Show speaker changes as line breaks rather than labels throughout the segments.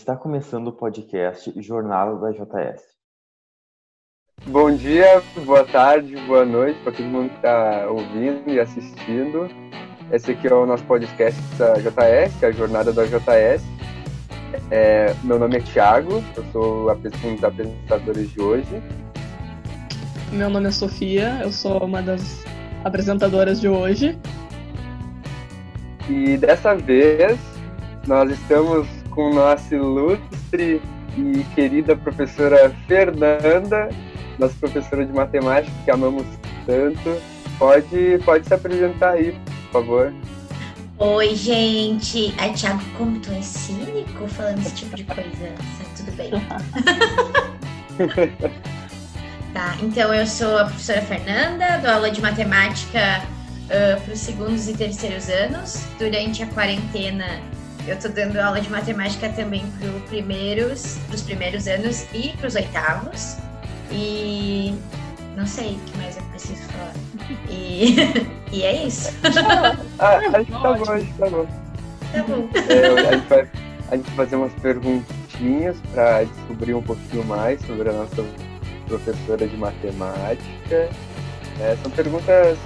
Está começando o podcast Jornada da JS.
Bom dia, boa tarde, boa noite para todo mundo que está ouvindo e assistindo. Esse aqui é o nosso podcast da JS, a Jornada da JS. É, meu nome é Thiago, eu sou um dos apresentadores de hoje.
Meu nome é Sofia, eu sou uma das apresentadoras de hoje.
E dessa vez nós estamos com nossa ilustre e querida professora Fernanda, nossa professora de matemática que amamos tanto. Pode, pode se apresentar aí, por favor.
Oi, gente. Ai, Thiago, como tu é cínico falando esse tipo de coisa. Tudo bem. tá, então eu sou a professora Fernanda, dou aula de matemática uh, para os segundos e terceiros anos. Durante a quarentena, eu estou dando aula de matemática também para os primeiros, primeiros anos e para os oitavos. E não sei o que mais eu preciso falar. E, e é isso.
ah, acho que tá bom, acho que tá bom.
Tá bom.
A, gente vai, a gente vai fazer umas perguntinhas para descobrir um pouquinho mais sobre a nossa professora de matemática. É, são perguntas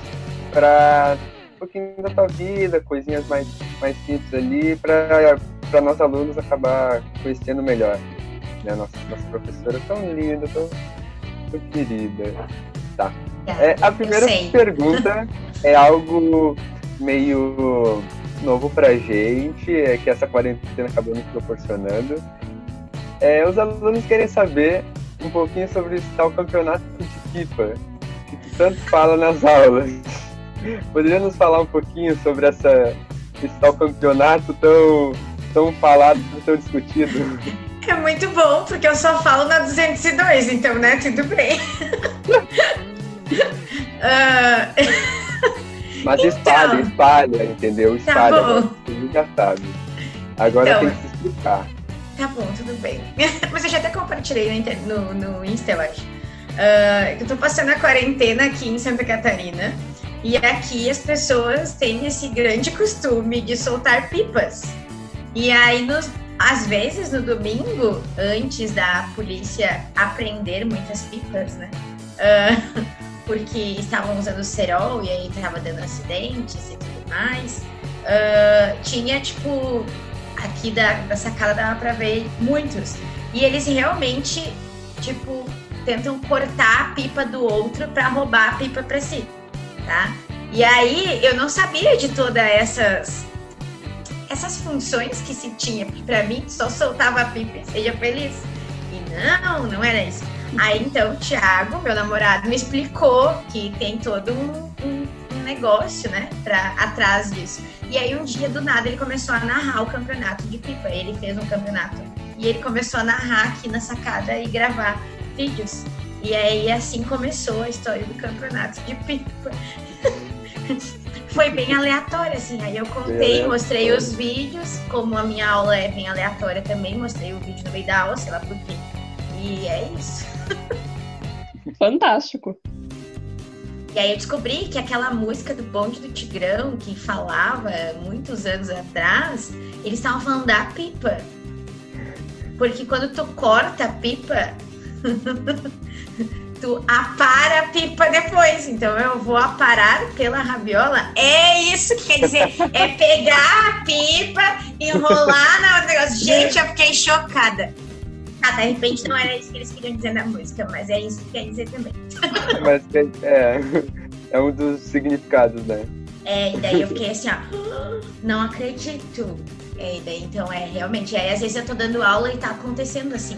para pouquinho da tua vida, coisinhas mais, mais simples ali, para nossos alunos acabar conhecendo melhor. Né? Nossa, nossa professora tão linda, tão, tão querida. Tá. É, a primeira pergunta é algo meio novo pra gente, é que essa quarentena acabou nos proporcionando. É, os alunos querem saber um pouquinho sobre esse tal campeonato de pipa, que tu tanto fala nas aulas. Poderia nos falar um pouquinho sobre essa, esse tal campeonato tão, tão falado, tão discutido?
É muito bom, porque eu só falo na 202, então, né? Tudo bem.
uh... Mas então, espalha, espalha, entendeu?
Tá espalha. Tá
bom. Você já sabe. Agora então, tem que se explicar.
Tá bom, tudo bem. Mas eu já até compartilhei no, no, no Insta, eu acho. Uh, eu tô passando a quarentena aqui em Santa Catarina. E aqui as pessoas têm esse grande costume de soltar pipas. E aí, nos, às vezes, no domingo, antes da polícia apreender muitas pipas, né? Uh, porque estavam usando cerol e aí tava dando acidentes e tudo mais. Uh, tinha, tipo, aqui da, da sacada dava pra ver muitos. E eles realmente, tipo, tentam cortar a pipa do outro para roubar a pipa para si tá? E aí eu não sabia de todas essas essas funções que se tinha, porque para mim só soltava a pipa e seja feliz. E não, não era isso. Aí então o Thiago, meu namorado, me explicou que tem todo um, um, um negócio, né, pra, atrás disso. E aí um dia do nada ele começou a narrar o campeonato de pipa. Ele fez um campeonato e ele começou a narrar aqui na sacada e gravar vídeos. E aí assim começou a história do campeonato de pipa. Foi bem aleatório, assim. Aí eu contei, mostrei os vídeos, como a minha aula é bem aleatória também, mostrei o vídeo no meio da aula, sei lá por quê. E é isso.
Fantástico.
E aí eu descobri que aquela música do Bonde do Tigrão, que falava muitos anos atrás, eles estavam falando da pipa. Porque quando tu corta a pipa, tu apara a pipa depois. Então eu vou aparar pela rabiola. É isso que quer dizer. É pegar a pipa, enrolar na negócio. Gente, eu fiquei chocada. Ah, de repente não era isso que eles queriam dizer na música, mas é isso que quer dizer também.
Mas é, é um dos significados, né?
É, e daí eu fiquei assim, ó, não acredito. É, daí, então é realmente, aí às vezes eu tô dando aula e tá acontecendo assim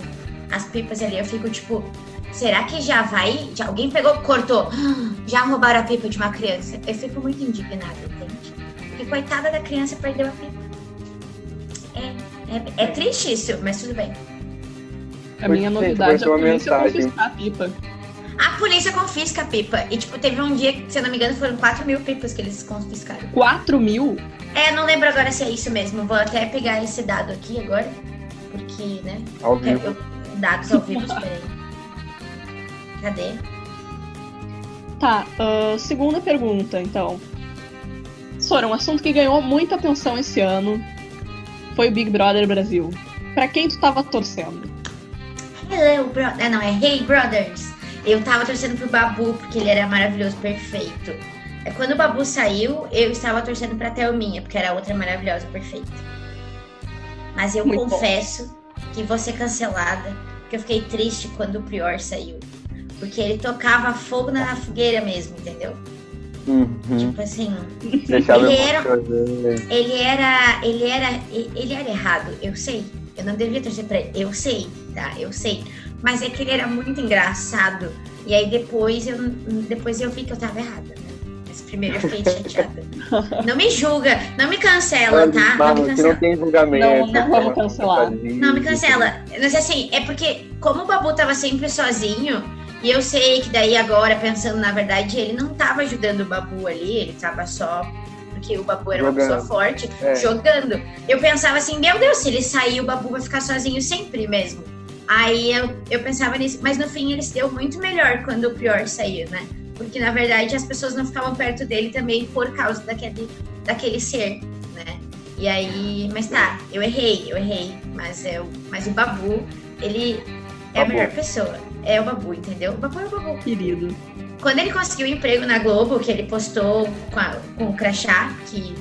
as pipas ali, eu fico tipo, será que já vai? Já, alguém pegou, cortou, já roubaram a pipa de uma criança? Eu fico muito indignada, entende? Porque coitada da criança perdeu a pipa. É, é, é triste isso, mas tudo bem.
A minha novidade é a polícia confiscar a pipa.
A polícia confisca a pipa. E, tipo, teve um dia, se eu não me engano, foram 4 mil pipas que eles confiscaram.
4 mil?
É, não lembro agora se é isso mesmo. Vou até pegar esse dado aqui agora. Porque, né?
Ao vivo. Eu,
dados ao vivo, aí. Cadê?
Tá, uh, segunda pergunta, então. Sora, um assunto que ganhou muita atenção esse ano foi o Big Brother Brasil. pra quem tu tava torcendo?
Hello, bro... Ah, não, é Hey Brothers. Eu tava torcendo pro Babu, porque ele era maravilhoso, perfeito. É, Quando o Babu saiu, eu estava torcendo pra Thelminha, porque era outra maravilhosa, perfeita. Mas eu
Muito bom.
confesso que vou ser cancelada, porque eu fiquei triste quando o Prior saiu. Porque ele tocava fogo na fogueira mesmo, entendeu?
Uhum.
Tipo assim,
Deixava
Ele era-
emocionante.
ele era. Ele era. Ele era errado, eu sei. Eu não devia torcer pra ele. Eu sei, tá? Eu sei. Mas é que ele era muito engraçado. E aí depois eu, depois eu vi que eu tava errada. Mas primeiro eu fiquei chateada. Não me julga, não me cancela, tá? Não me cancela.
não tem julgamento.
Não, não
uma
cancelar.
Não me cancela. Mas assim, é porque, como o Babu tava sempre sozinho, e eu sei que daí agora, pensando na verdade, ele não tava ajudando o Babu ali, ele tava só. Porque o Babu era uma
Jogando.
pessoa forte,
É.
jogando. Eu pensava assim, meu Deus, se ele sair, o Babu vai ficar sozinho sempre mesmo. Aí eu, eu pensava nisso, mas no fim ele se deu muito melhor quando o Prior saiu, né? Porque na verdade as pessoas não ficavam perto dele também por causa daquele, daquele ser, né? E aí, mas tá, eu errei, eu errei. Mas, eu, mas o Babu, ele é a
Babu.
melhor pessoa. É o Babu, entendeu? O Babu é o Babu.
Querido.
Quando ele conseguiu o emprego na Globo, que ele postou com, a- com o crachá, que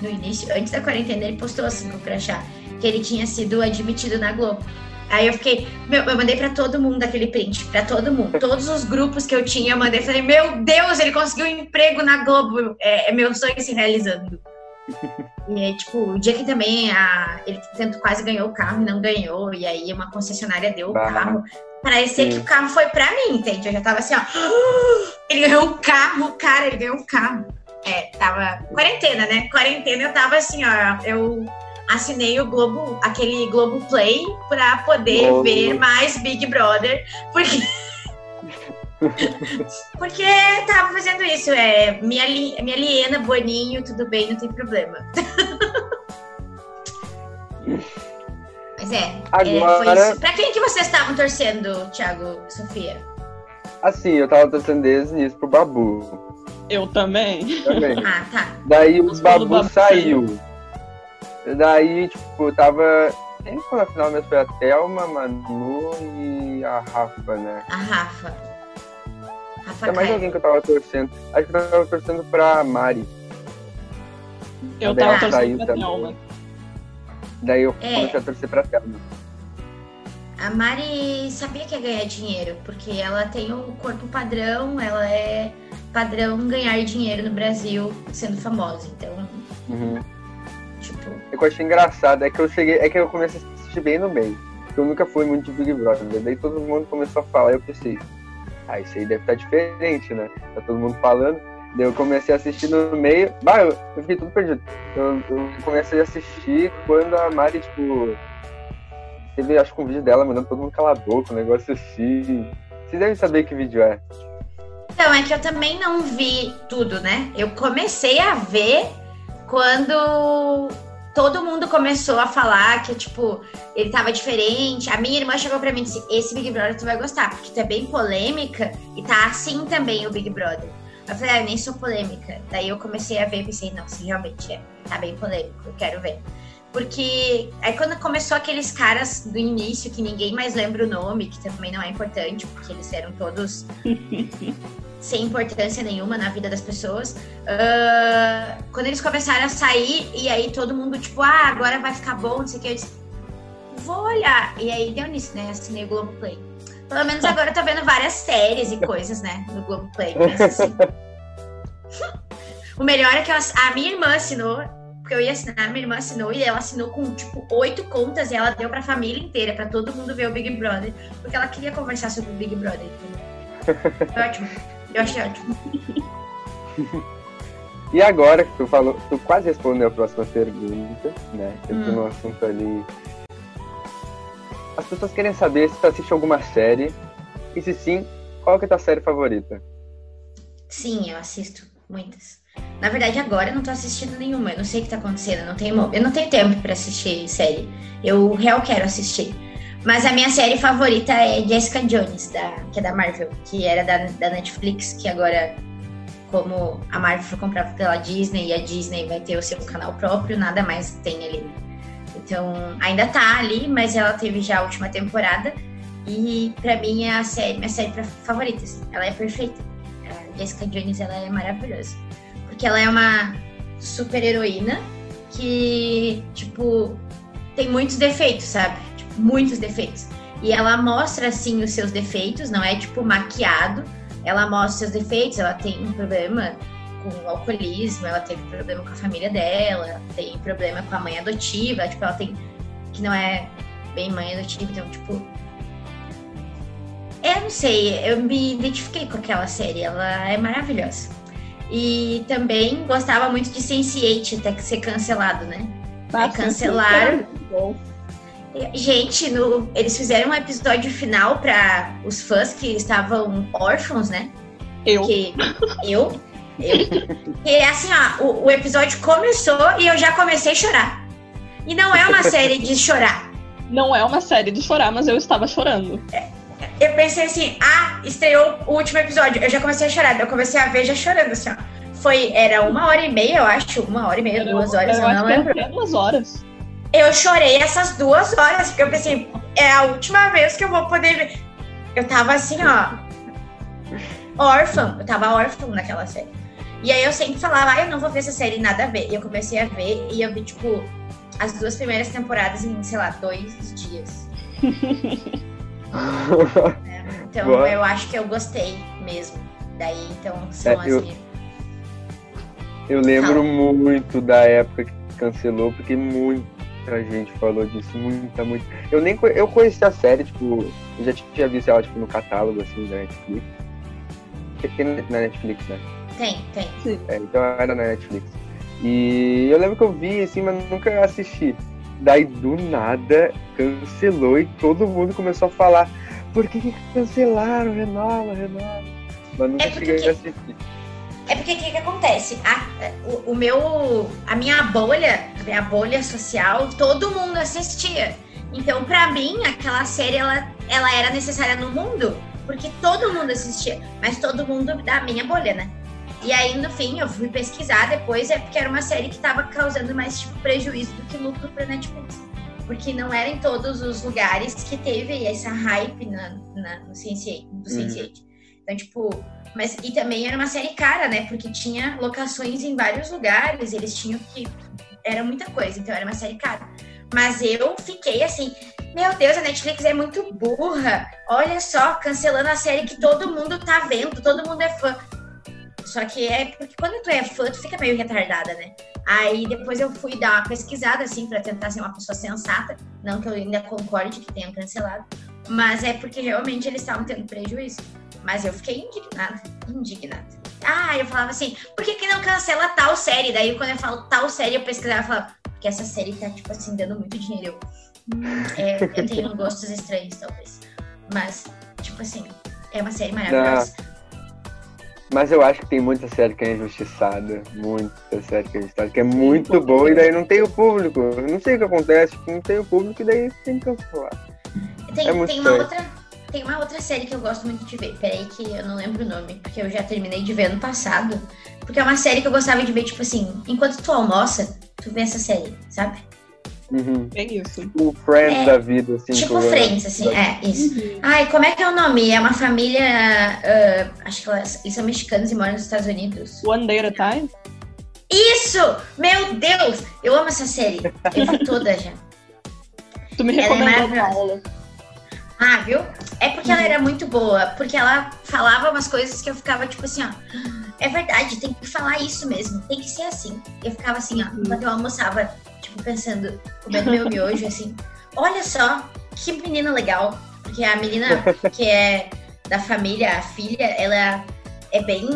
no início, antes da quarentena, ele postou assim com o crachá, que ele tinha sido admitido na Globo. Aí eu fiquei, meu, eu mandei pra todo mundo aquele print, pra todo mundo. Todos os grupos que eu tinha, eu mandei, falei, meu Deus, ele conseguiu um emprego na Globo. É, é meu sonho se realizando. E tipo, o dia que também a, ele tentou, quase ganhou o carro e não ganhou, e aí uma concessionária deu o
Bah.
carro. Parecia
Sim.
que o carro foi pra mim, entende? Eu já tava assim, ó. Ele ganhou um carro, cara, ele ganhou um carro. É, tava. Quarentena, né? Quarentena eu tava assim, ó. Eu assinei o Globo, aquele Globo Play pra poder
Globo.
ver mais Big Brother, porque. porque tava fazendo isso. É, minha, li- minha Liena, Boninho, tudo bem, não tem problema. Mas é, é, foi
Agora-
isso. Pra quem que vocês estavam torcendo, Thiago, Sofia?
Assim, eu tava torcendo desde o início pro Babu.
Eu também.
Também.
Ah, tá.
Daí o Babu
Babu
saiu. Daí, tipo, tava. Quem ficou na final mesmo foi a Thelma, Manu e a Rafa, né?
A Rafa. Rafa
Tem mais alguém que eu tava torcendo. Acho que eu tava torcendo pra Mari.
Eu
Daí
tava torcendo pra
também.
Thelma.
Daí eu
É.
comecei a torcer pra Thelma.
A Mari sabia que ia ganhar dinheiro, porque ela tem o corpo padrão, ela é padrão ganhar dinheiro no Brasil sendo famosa. Então,
Uhum.
Tipo,
O que eu achei engraçado é que eu cheguei, é que eu comecei a assistir bem no meio. Porque eu nunca fui muito de Big Brother. Daí todo mundo começou a falar eu pensei, ah, isso aí deve estar diferente, né? Tá todo mundo falando. Daí eu comecei a assistir no meio. Bah, eu, eu fiquei tudo perdido. Eu, eu comecei a assistir quando a Mari, tipo. Teve, acho que um vídeo dela mandando todo mundo calar a boca, um negócio assim. Vocês devem saber que vídeo é.
Então, é que eu também não vi tudo, né? Eu comecei a ver quando todo mundo começou a falar que, tipo, ele tava diferente. A minha irmã chegou pra mim e disse: Esse Big Brother tu vai gostar, porque tu é bem polêmica e tá assim também o Big Brother. Eu falei: Ah, eu nem sou polêmica. Daí eu comecei a ver e pensei: Não, se realmente é, tá bem polêmico, eu quero ver. Porque aí quando começou aqueles caras do início, que ninguém mais lembra o nome, que também não é importante, porque eles eram todos sem importância nenhuma na vida das pessoas. ah, quando eles começaram a sair, e aí todo mundo, tipo, ah, agora vai ficar bom, não sei o que, eu disse, vou olhar. E aí deu nisso, né? Assinei o Globoplay. Pelo menos agora eu tô vendo várias séries e coisas, né? No Globoplay. Assim, o melhor é que eu a minha irmã assinou, porque eu ia assinar, a minha irmã assinou e ela assinou com, tipo, oito contas e ela deu pra família inteira, pra todo mundo ver o Big Brother, porque ela queria conversar sobre o Big Brother. Foi ótimo. Eu achei ótimo.
E agora que tu falou, tu quase respondeu a próxima pergunta, né? Entrou
Hum.
no assunto ali. As pessoas querem saber se tu assiste alguma série. E se sim, qual que é a tua série favorita?
Sim, eu assisto muitas. Na verdade, agora eu não tô assistindo nenhuma. Eu não sei o que tá acontecendo. Eu não tenho, eu não tenho tempo pra assistir série. Eu real quero assistir. Mas a minha série favorita é Jessica Jones, da, que é da Marvel, que era da, da Netflix, que agora, como a Marvel foi comprada pela Disney e a Disney vai ter o seu canal próprio, nada mais tem ali. né? Então, ainda tá ali, mas ela teve já a última temporada. E pra mim é a série, minha série favorita. Assim. Ela é perfeita. A Jessica Jones ela é maravilhosa. Porque ela é uma super heroína que, tipo, tem muitos defeitos, sabe? Muitos defeitos. E ela mostra, assim, os seus defeitos, não é, tipo, maquiado. Ela mostra os seus defeitos, ela tem um problema com o alcoolismo, ela teve problema com a família dela, tem problema com a mãe adotiva, tipo, ela tem. que não é bem mãe adotiva, então, tipo. Eu não sei, eu me identifiquei com aquela série, ela é maravilhosa. E também gostava muito de Sense8 até que ser cancelado, né?
Ah,
cancelaram. Gente, no, eles fizeram um episódio final para os fãs que estavam órfãos, né?
Eu.
Que, eu. Eu. E é assim, ó, o, o, episódio começou e eu já comecei a chorar. E não é uma série de chorar.
Não é uma série de chorar, mas eu estava chorando.
Eu pensei assim, ah, estreou o último episódio. Eu já comecei a chorar. Eu comecei a ver já chorando, assim, ó. Foi, era uma hora e meia, eu acho. Uma hora e meia, duas horas, eu, eu não lembro.
Duas horas.
Eu chorei essas duas horas, porque eu pensei, é a última vez que eu vou poder ver. Eu tava assim, ó. órfã. Eu tava órfã naquela série. E aí eu sempre falava, ah, eu não vou ver essa série, nada a ver. E eu comecei a ver e eu vi, tipo, as duas primeiras temporadas em, sei lá, dois dias. é, então Boa. eu acho que eu gostei mesmo. Daí, então, são é, as
eu,
minhas.
Eu lembro muito da época que cancelou, porque muita gente falou disso, muita, muito. Eu nem eu conheci a série, tipo, eu já tinha visto ela tipo, no catálogo assim da Netflix. Tem na Netflix, né?
Tem, tem.
É, então era na Netflix. E eu lembro que eu vi, assim, mas nunca assisti. Daí do nada cancelou e todo mundo começou a falar: por que, que cancelaram? Renova, renova. Mas nunca é cheguei a assistir.
É porque o que, que, acontece? A, o, o, meu, a minha bolha, a minha bolha social, todo mundo assistia. Então, para mim, aquela série ela, ela era necessária no mundo, porque todo mundo assistia, mas todo mundo da minha bolha, né? E aí, no fim, eu fui pesquisar depois, é porque era uma série que estava causando mais tipo, prejuízo do que lucro para Netflix. Porque não era em todos os lugares que teve essa hype na, na no Sense8, do Sense8. Uhum. Então, tipo, mas e também era uma série cara, né? Porque tinha locações em vários lugares, eles tinham que. Era muita coisa, então era uma série cara. Mas eu fiquei assim, meu Deus, a Netflix é muito burra. Olha só, cancelando a série que todo mundo tá vendo, todo mundo é fã. Só que é porque quando tu é fã, tu fica meio retardada, né? Aí depois eu fui dar uma pesquisada, assim, para tentar ser uma pessoa sensata. Não que eu ainda concorde que tenham cancelado. Mas é porque realmente eles estavam tendo prejuízo. Mas eu fiquei indignada, indignada. Ah, eu falava assim, por que, que não cancela tal série? Daí quando eu falo tal série, eu pesquisava e falava, porque essa série tá, tipo assim, dando muito dinheiro. Eu, hum, é, eu tenho gostos estranhos, talvez. Mas, tipo assim, é uma série maravilhosa. Não.
Mas eu acho que tem muita série que é injustiçada. Muita série que é injustiçada, que é muito boa e daí não tem o público. Eu não sei o que acontece, não tem o público e daí tem que cancelar.
Tem, é tem uma outra. Tem uma outra série que eu gosto muito de ver. Peraí, que eu não lembro o nome, porque eu já terminei de ver ano passado. Porque é uma série que eu gostava de ver, tipo assim, enquanto tu almoça, tu vê essa série, sabe?
Uhum.
É isso.
O Friends é, da vida, assim.
Tipo Friends, assim, é, isso. Uhum. Ai, como é que é o nome? É uma família. Uh, acho que elas, eles são mexicanos e moram nos Estados Unidos.
One Day at a Time?
Isso! Meu Deus! Eu amo essa série. Eu vi toda já.
Tu me é recomendou é aula.
Ah, viu? É porque ela era muito boa, porque ela falava umas coisas que eu ficava tipo assim, ó. É verdade, tem que falar isso mesmo, tem que ser assim. Eu ficava assim, ó, enquanto eu almoçava, tipo, pensando, comendo meu miojo, assim, olha só, que menina legal. Porque a menina que é da família, a filha, ela é bem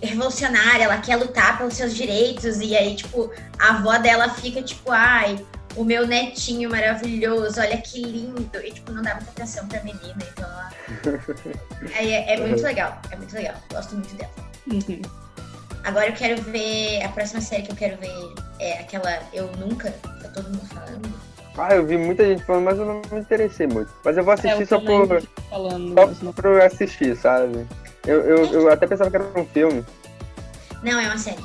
revolucionária, ela quer lutar pelos seus direitos, e aí, tipo, a avó dela fica, tipo, ai, o meu netinho maravilhoso, olha que lindo. E, tipo, não dá muita atenção pra menina, então ela... é, é, muito legal, é muito legal, gosto muito dela.
Uhum.
Agora eu quero ver, a próxima série que eu quero ver é aquela Eu Nunca, tá todo mundo falando.
Ah, eu vi muita gente falando, mas eu não me interessei muito. Mas eu vou assistir
é,
só por.
Falando,
só por assistir, sabe? Eu, eu, eu até pensava que era um filme.
Não, é uma série.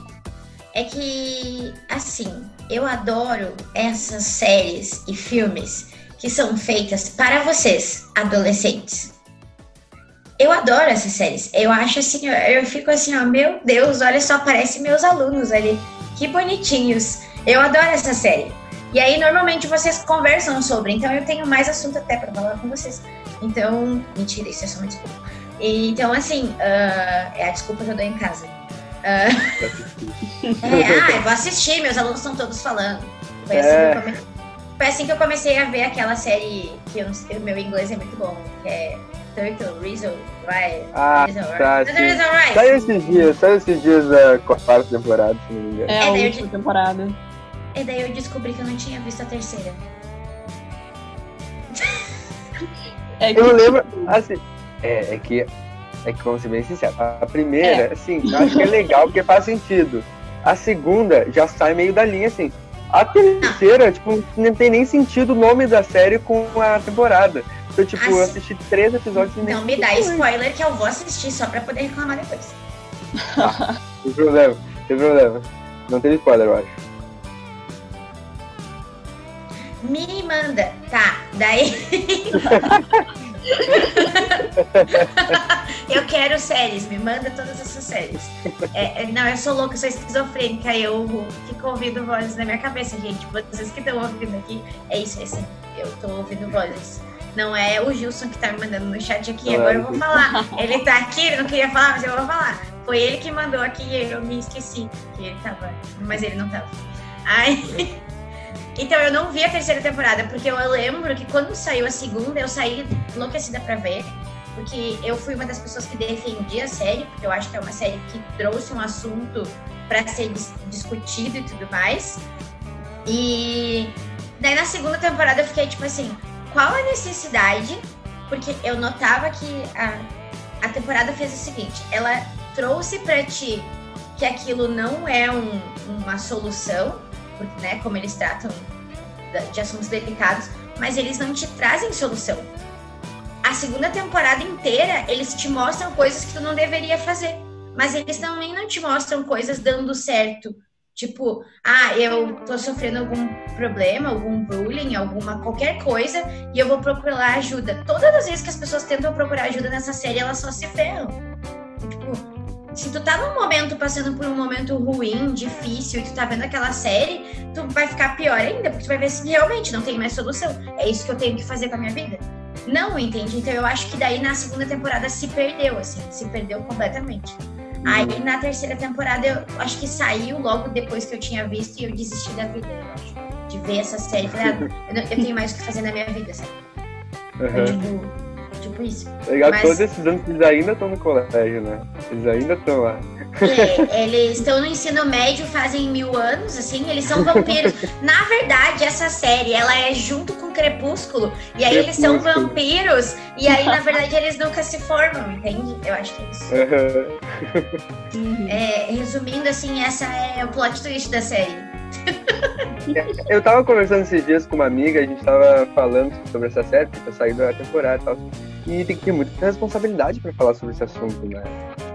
É que, assim, eu adoro essas séries e filmes que são feitas para vocês, adolescentes. Eu adoro essas séries. Eu acho assim, eu fico assim, ó, meu Deus, olha só, parece meus alunos ali. Que bonitinhos. Eu adoro essa série. E aí, normalmente, vocês conversam sobre. Então, eu tenho mais assunto até para falar com vocês. Então, mentira, isso é só uma desculpa. E, então, assim, uh, é a desculpa que eu dou em casa. Uh, é, ah, eu vou assistir, meus alunos estão todos falando. Foi assim, é. que Foi assim que eu comecei a ver aquela série que eu, meu inglês é muito bom, que é Turtle, Reason, Right.
Ah, Reason, tá. Right. Reason, right. Saiu esses dias, saiu esses dias a quarta temporada, se não me engano.
É, a é, última temporada.
E daí eu descobri que eu não tinha visto a terceira.
É que... Eu lembro, assim, é, é que, é que vamos ser bem sinceros, a primeira, é. assim, eu acho que é legal porque faz sentido. A segunda já sai meio da linha, assim. A terceira, tipo, não tem nem sentido o nome da série com a temporada. Eu, tipo, eu assisti três episódios e nem.
Não me dá spoiler que eu vou assistir só pra poder reclamar depois.
Ah, tem problema, tem problema. Não tem spoiler, eu acho.
Me manda. Tá, daí. eu quero séries, me manda todas essas séries. É, é, não, eu sou louca, eu sou esquizofrênica, eu fico ouvindo vozes na minha cabeça, gente. Vocês que estão ouvindo aqui, é isso, é assim, eu tô ouvindo vozes. Não é o Gilson que tá me mandando no chat aqui, agora eu vou falar. Ele tá aqui, ele não queria falar, mas eu vou falar. Foi ele que mandou aqui e eu me esqueci que ele tava, mas ele não tava. Aí. Então eu não vi a terceira temporada, porque eu lembro que quando saiu a segunda, eu saí enlouquecida pra ver. Porque eu fui uma das pessoas que defendia a série, porque eu acho que é uma série que trouxe um assunto para ser dis discutido e tudo mais. E daí na segunda temporada eu fiquei tipo assim, qual a necessidade? Porque eu notava que a, a temporada fez o seguinte, ela trouxe para ti que aquilo não é um, uma solução, porque, né, como eles tratam de assuntos delicados, mas eles não te trazem solução. A segunda temporada inteira, eles te mostram coisas que tu não deveria fazer, mas eles também não te mostram coisas dando certo. Tipo, ah, eu tô sofrendo algum problema, algum bullying, alguma qualquer coisa, e eu vou procurar ajuda. Todas as vezes que as pessoas tentam procurar ajuda nessa série, elas só se ferram. Tipo, se tu tá num momento passando por um momento ruim, difícil, e tu tá vendo aquela série, tu vai ficar pior ainda, porque tu vai ver se realmente não tem mais solução. É isso que eu tenho que fazer com a minha vida? Não, entende? Então eu acho que daí na segunda temporada se perdeu, assim, se perdeu completamente. Uhum. Aí na terceira temporada eu acho que saiu logo depois que eu tinha visto e eu desisti da vida, eu acho. De ver essa série. Falei, ah, eu, eu tenho mais o que fazer na minha vida, sabe? Uhum. tipo, Tipo isso.
Legal, Mas... todos esses anos eles ainda estão no colégio, né? Eles ainda estão lá.
É, eles estão no ensino médio fazem mil anos, assim, eles são vampiros. Na verdade, essa série, ela é junto com Crepúsculo, e aí Crepúsculo. eles são vampiros, e aí, na verdade, eles nunca se formam, entende? Eu acho que é isso. Uhum. É, resumindo, assim, essa é o plot twist da série.
Eu tava conversando esses dias com uma amiga, a gente tava falando sobre essa série, que tá saindo a temporada e tal. E tem que ter muita responsabilidade para falar sobre esse assunto, né?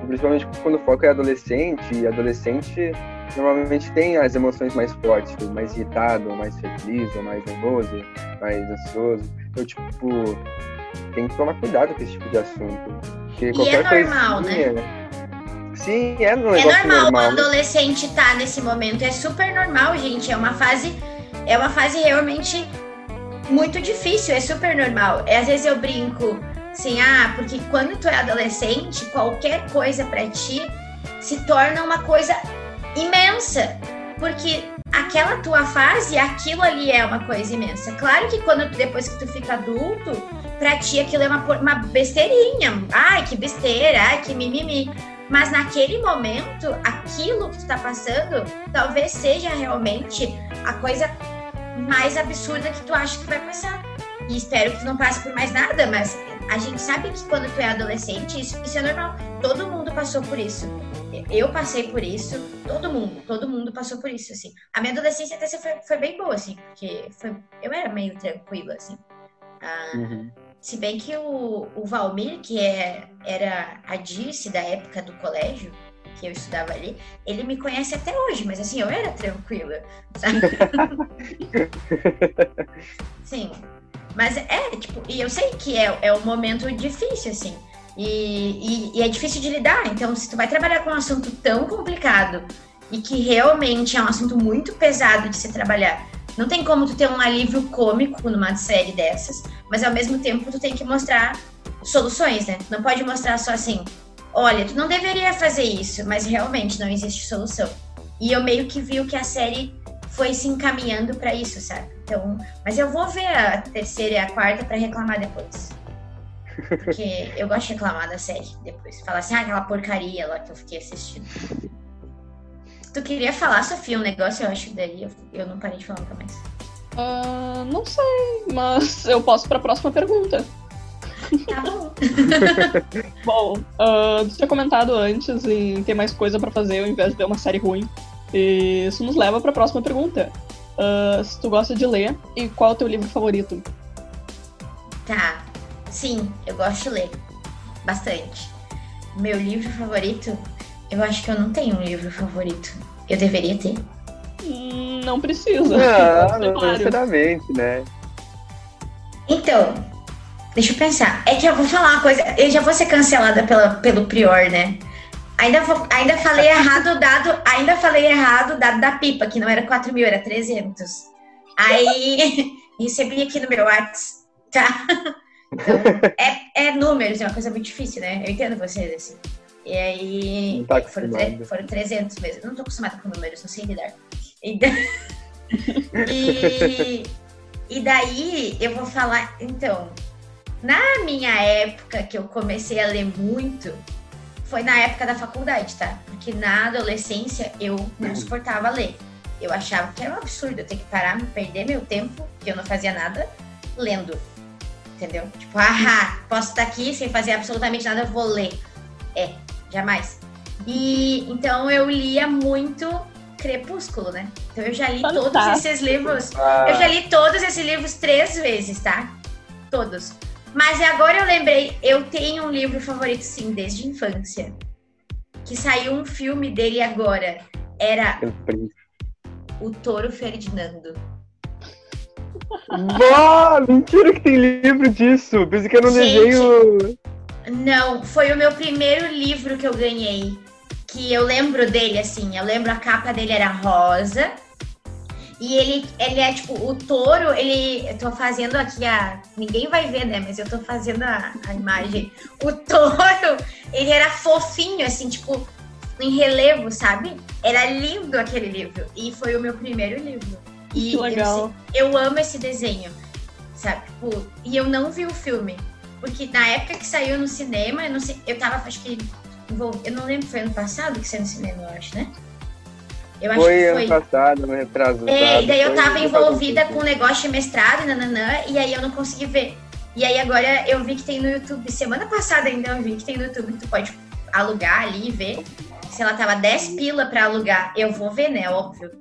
Principalmente quando o foco é adolescente, e adolescente normalmente tem as emoções mais fortes, tipo, mais irritado, ou mais feliz, ou mais nervoso, mais ansioso. Então, tipo, tem que tomar cuidado com esse tipo de assunto.
Porque e qualquer é normal, coisinha, né?
Sim, é um
É normal, normal o adolescente estar tá nesse momento. É super normal, gente. É uma fase. É uma fase realmente muito difícil, é super normal. É, às vezes eu brinco assim, ah, porque quando tu é adolescente, qualquer coisa para ti se torna uma coisa imensa. Porque aquela tua fase, aquilo ali é uma coisa imensa. Claro que quando depois que tu fica adulto, pra ti aquilo é uma, uma besteirinha. Ai, que besteira, ai, que mimimi. Mas naquele momento, aquilo que tu tá passando, talvez seja realmente a coisa mais absurda que tu acha que vai passar. E espero que tu não passe por mais nada, mas a gente sabe que quando tu é adolescente, isso, isso é normal. Todo mundo passou por isso. Eu passei por isso, todo mundo, todo mundo passou por isso, assim. A minha adolescência até foi, foi bem boa, assim, porque foi, eu era meio tranquila, assim. Ah, uhum. Se bem que o, o Valmir, que é, era a Dirce da época do colégio, que eu estudava ali, ele me conhece até hoje, mas assim, eu era tranquila, sabe? Sim. Mas é, tipo, e eu sei que é, é um momento difícil, assim. E, e, e, é difícil de lidar. Então, se tu vai trabalhar com um assunto tão complicado e que realmente é um assunto muito pesado de se trabalhar, não tem como tu ter um alívio cômico numa série dessas, mas ao mesmo tempo tu tem que mostrar soluções, né? Não pode mostrar só assim, olha, tu não deveria fazer isso, mas realmente não existe solução. E eu meio que vi que a série foi se encaminhando para isso, sabe? Então, mas eu vou ver a terceira e a quarta para reclamar depois. Porque eu gosto de reclamar da série depois. Falar assim, ah, aquela porcaria lá que eu fiquei assistindo. Tu queria falar, Sofia, um negócio, eu acho, daí eu, eu não parei de falar nunca mais.
Uh, não sei, mas eu posso para a próxima pergunta.
Tá bom.
bom, uh, tu tinha comentado antes em ter mais coisa para fazer ao invés de ver uma série ruim. E isso nos leva para a próxima pergunta. Uh, se tu gosta de ler e qual é o teu livro favorito?
Tá. Sim, eu gosto de ler. Bastante. Meu livro favorito, eu acho que eu não tenho um livro favorito. Eu deveria ter.
Hum, não precisa.
Não, não necessariamente, né?
Então, deixa eu pensar. É que eu vou falar uma coisa. Eu já vou ser cancelada pela, pelo Prior, né? Ainda, vou, ainda falei errado o dado, ainda falei errado o dado da pipa, que não era 4 mil, era 300. Aí recebi aqui no meu WhatsApp, tá? Então, é, é números, é uma coisa muito difícil, né? Eu entendo vocês, assim. E aí
Tá
foram, foram 300 mesmo. Eu não tô acostumada com números, não sei lidar. Então- e, e daí eu vou falar, então, na minha época que eu comecei a ler muito, foi na época da faculdade, tá? Porque na adolescência eu não suportava ler. Eu achava que era um absurdo eu ter que parar, perder meu tempo, que eu não fazia nada, lendo. Entendeu? Tipo, ah, posso estar aqui sem fazer absolutamente nada, eu vou ler. É, jamais. E então eu lia muito Crepúsculo, né? Então eu já li todos
Fantástico.
esses livros.
Ah,
Eu já li todos esses livros três vezes, tá? Todos. Mas agora eu lembrei, eu tenho um livro favorito, sim, desde a infância. Que saiu um filme dele agora. Era. O Touro Ferdinando.
Vó, mentira que tem livro disso. Pensei que era um
Gente.
desenho.
Não, foi o meu primeiro livro que eu ganhei. Que eu lembro dele, assim. Eu lembro a capa dele era rosa. E ele, ele é tipo, o touro, ele. Eu tô fazendo aqui a. Ninguém vai ver, né? Mas eu tô fazendo a, a imagem. O touro, ele era fofinho, assim, tipo, em relevo, sabe? Era lindo aquele livro. E foi o meu primeiro livro. E
Que legal.
Eu, eu amo esse desenho, sabe? Tipo, e eu não vi o filme. Porque na época que saiu no cinema, eu não sei, eu tava, acho que. Eu não lembro, foi ano passado que saiu no cinema, eu acho, né? Eu acho
Foi
que
ano
foi.
passado, ano retrasado.
É, e daí eu tava envolvida com um negócio de mestrado nananã, e aí eu não consegui ver. E aí agora eu vi que tem no YouTube, semana passada ainda eu vi que tem no YouTube que tu pode alugar ali e ver. Se ela tava 10 pila pra alugar, eu vou ver, né? Óbvio.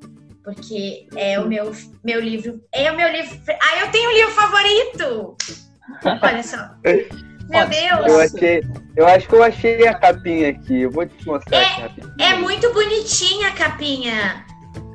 Porque é o meu, meu livro. É o meu livro. Ah, eu tenho um livro favorito! Olha só. Meu
Ótimo.
Eu
Deus!
achei. Eu acho que eu achei a capinha aqui. Eu vou te mostrar aqui rapidinho.
É muito bonitinha a capinha.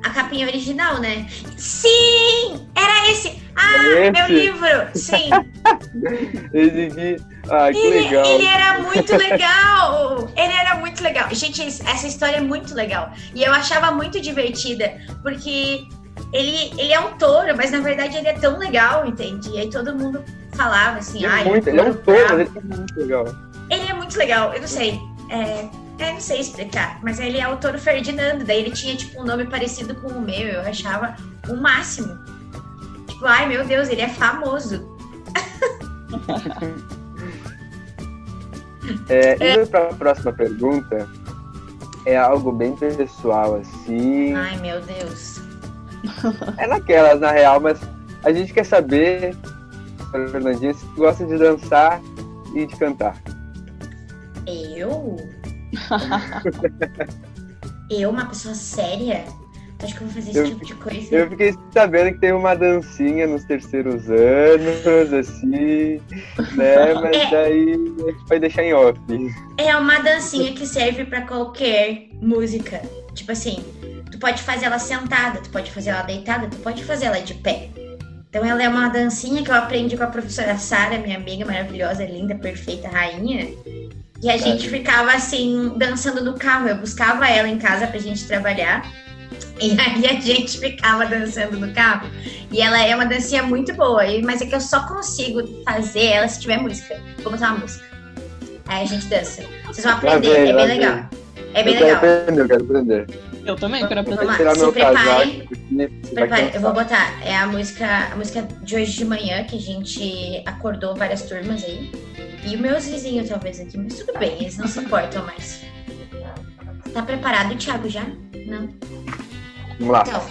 A capinha original, né? Sim! Era esse! Ah,
Esse?
meu livro! Sim!
Esse aqui. Ah, que
Ele,
legal.
ele era muito legal! Ele era muito legal. Gente, essa história é muito legal. E eu achava muito divertida, porque ele, ele é um touro, mas na verdade ele é tão legal, entende? E aí todo mundo falava assim,
Ele
ah,
é, muito, ele é um touro,
bravo."
mas ele é muito legal.
Ele é muito legal, eu não sei. É, eu não sei explicar, mas ele é o Touro Ferdinando. Daí ele tinha, tipo, um nome parecido com o meu. Eu achava o máximo. Tipo, ai meu Deus, ele é famoso.
É, indo para a próxima pergunta, é algo bem pessoal, assim.
Ai meu Deus.
É naquelas, na real, mas a gente quer saber, Fernandinha, se tu gosta de dançar e de cantar.
Eu? eu, uma pessoa séria? Acho que eu vou fazer esse
Eu-
tipo de coisa.
Eu fiquei sabendo que tem uma dancinha nos terceiros anos, assim, né? Mas
É.
daí a gente vai deixar em off.
É uma dancinha que serve pra qualquer música. Tipo assim, pode fazer ela sentada, tu pode fazer ela deitada, tu pode fazer ela de pé. Então ela é uma dancinha que eu aprendi com a professora Sara, minha amiga maravilhosa, linda, perfeita, rainha. E a gente ficava assim, dançando no carro. Eu buscava ela em casa pra gente trabalhar. E aí a gente ficava dançando no carro. E ela é uma dancinha muito boa, e- mas é que eu só consigo fazer ela se tiver música. Vou botar uma música. Aí a gente dança. Vocês vão aprender, é bem legal. É bem
eu quero
legal.
aprender, eu quero aprender.
Eu também quero
lá,
tirar
se
meu casaco, vai
Prepare, eu vou botar. É a música, a música de hoje de manhã, que a gente acordou várias turmas aí. E os meus vizinhos, talvez, aqui, mas tudo bem, eles não se importam mais. Tá preparado, Thiago, já? Não.
Vamos lá.
Então,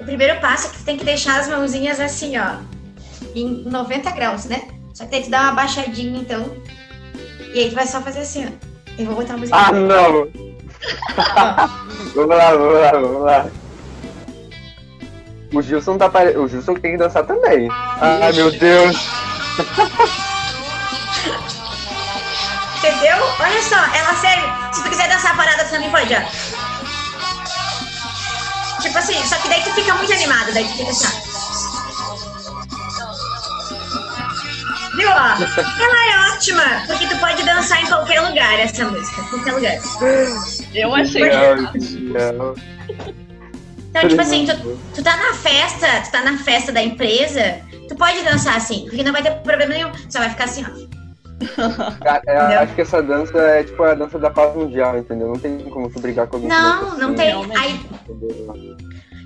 o primeiro passo é que tu tem que deixar as mãozinhas assim, ó, em 90 graus, né? Só que daí tu dá uma baixadinha, então. E aí tu vai só fazer assim, ó. Eu vou botar a música.
Ah, não! vamos lá, vamos lá, vamos lá. O Gilson tá pare... O Gilson tem que dançar também. Ai, meu Deus!
Entendeu? Olha só, ela serve. Se tu quiser dançar parada, tu também pode, ó. Tipo assim, só que daí tu fica muito animado, daí tu fica assim. Viu, ó? Ela é ótima, porque tu pode dançar em qualquer lugar, essa música. Qualquer lugar.
Eu achei
Não, não.
Então, tipo assim, tu, tu tá na festa, tu tá na festa da empresa, tu pode dançar assim, porque não vai ter problema nenhum. Só vai ficar assim, ó.
É, acho que essa dança é tipo a dança da paz mundial, entendeu? Não tem como tu brigar com alguém
Não,
dança
não
assim,
tem. Aí?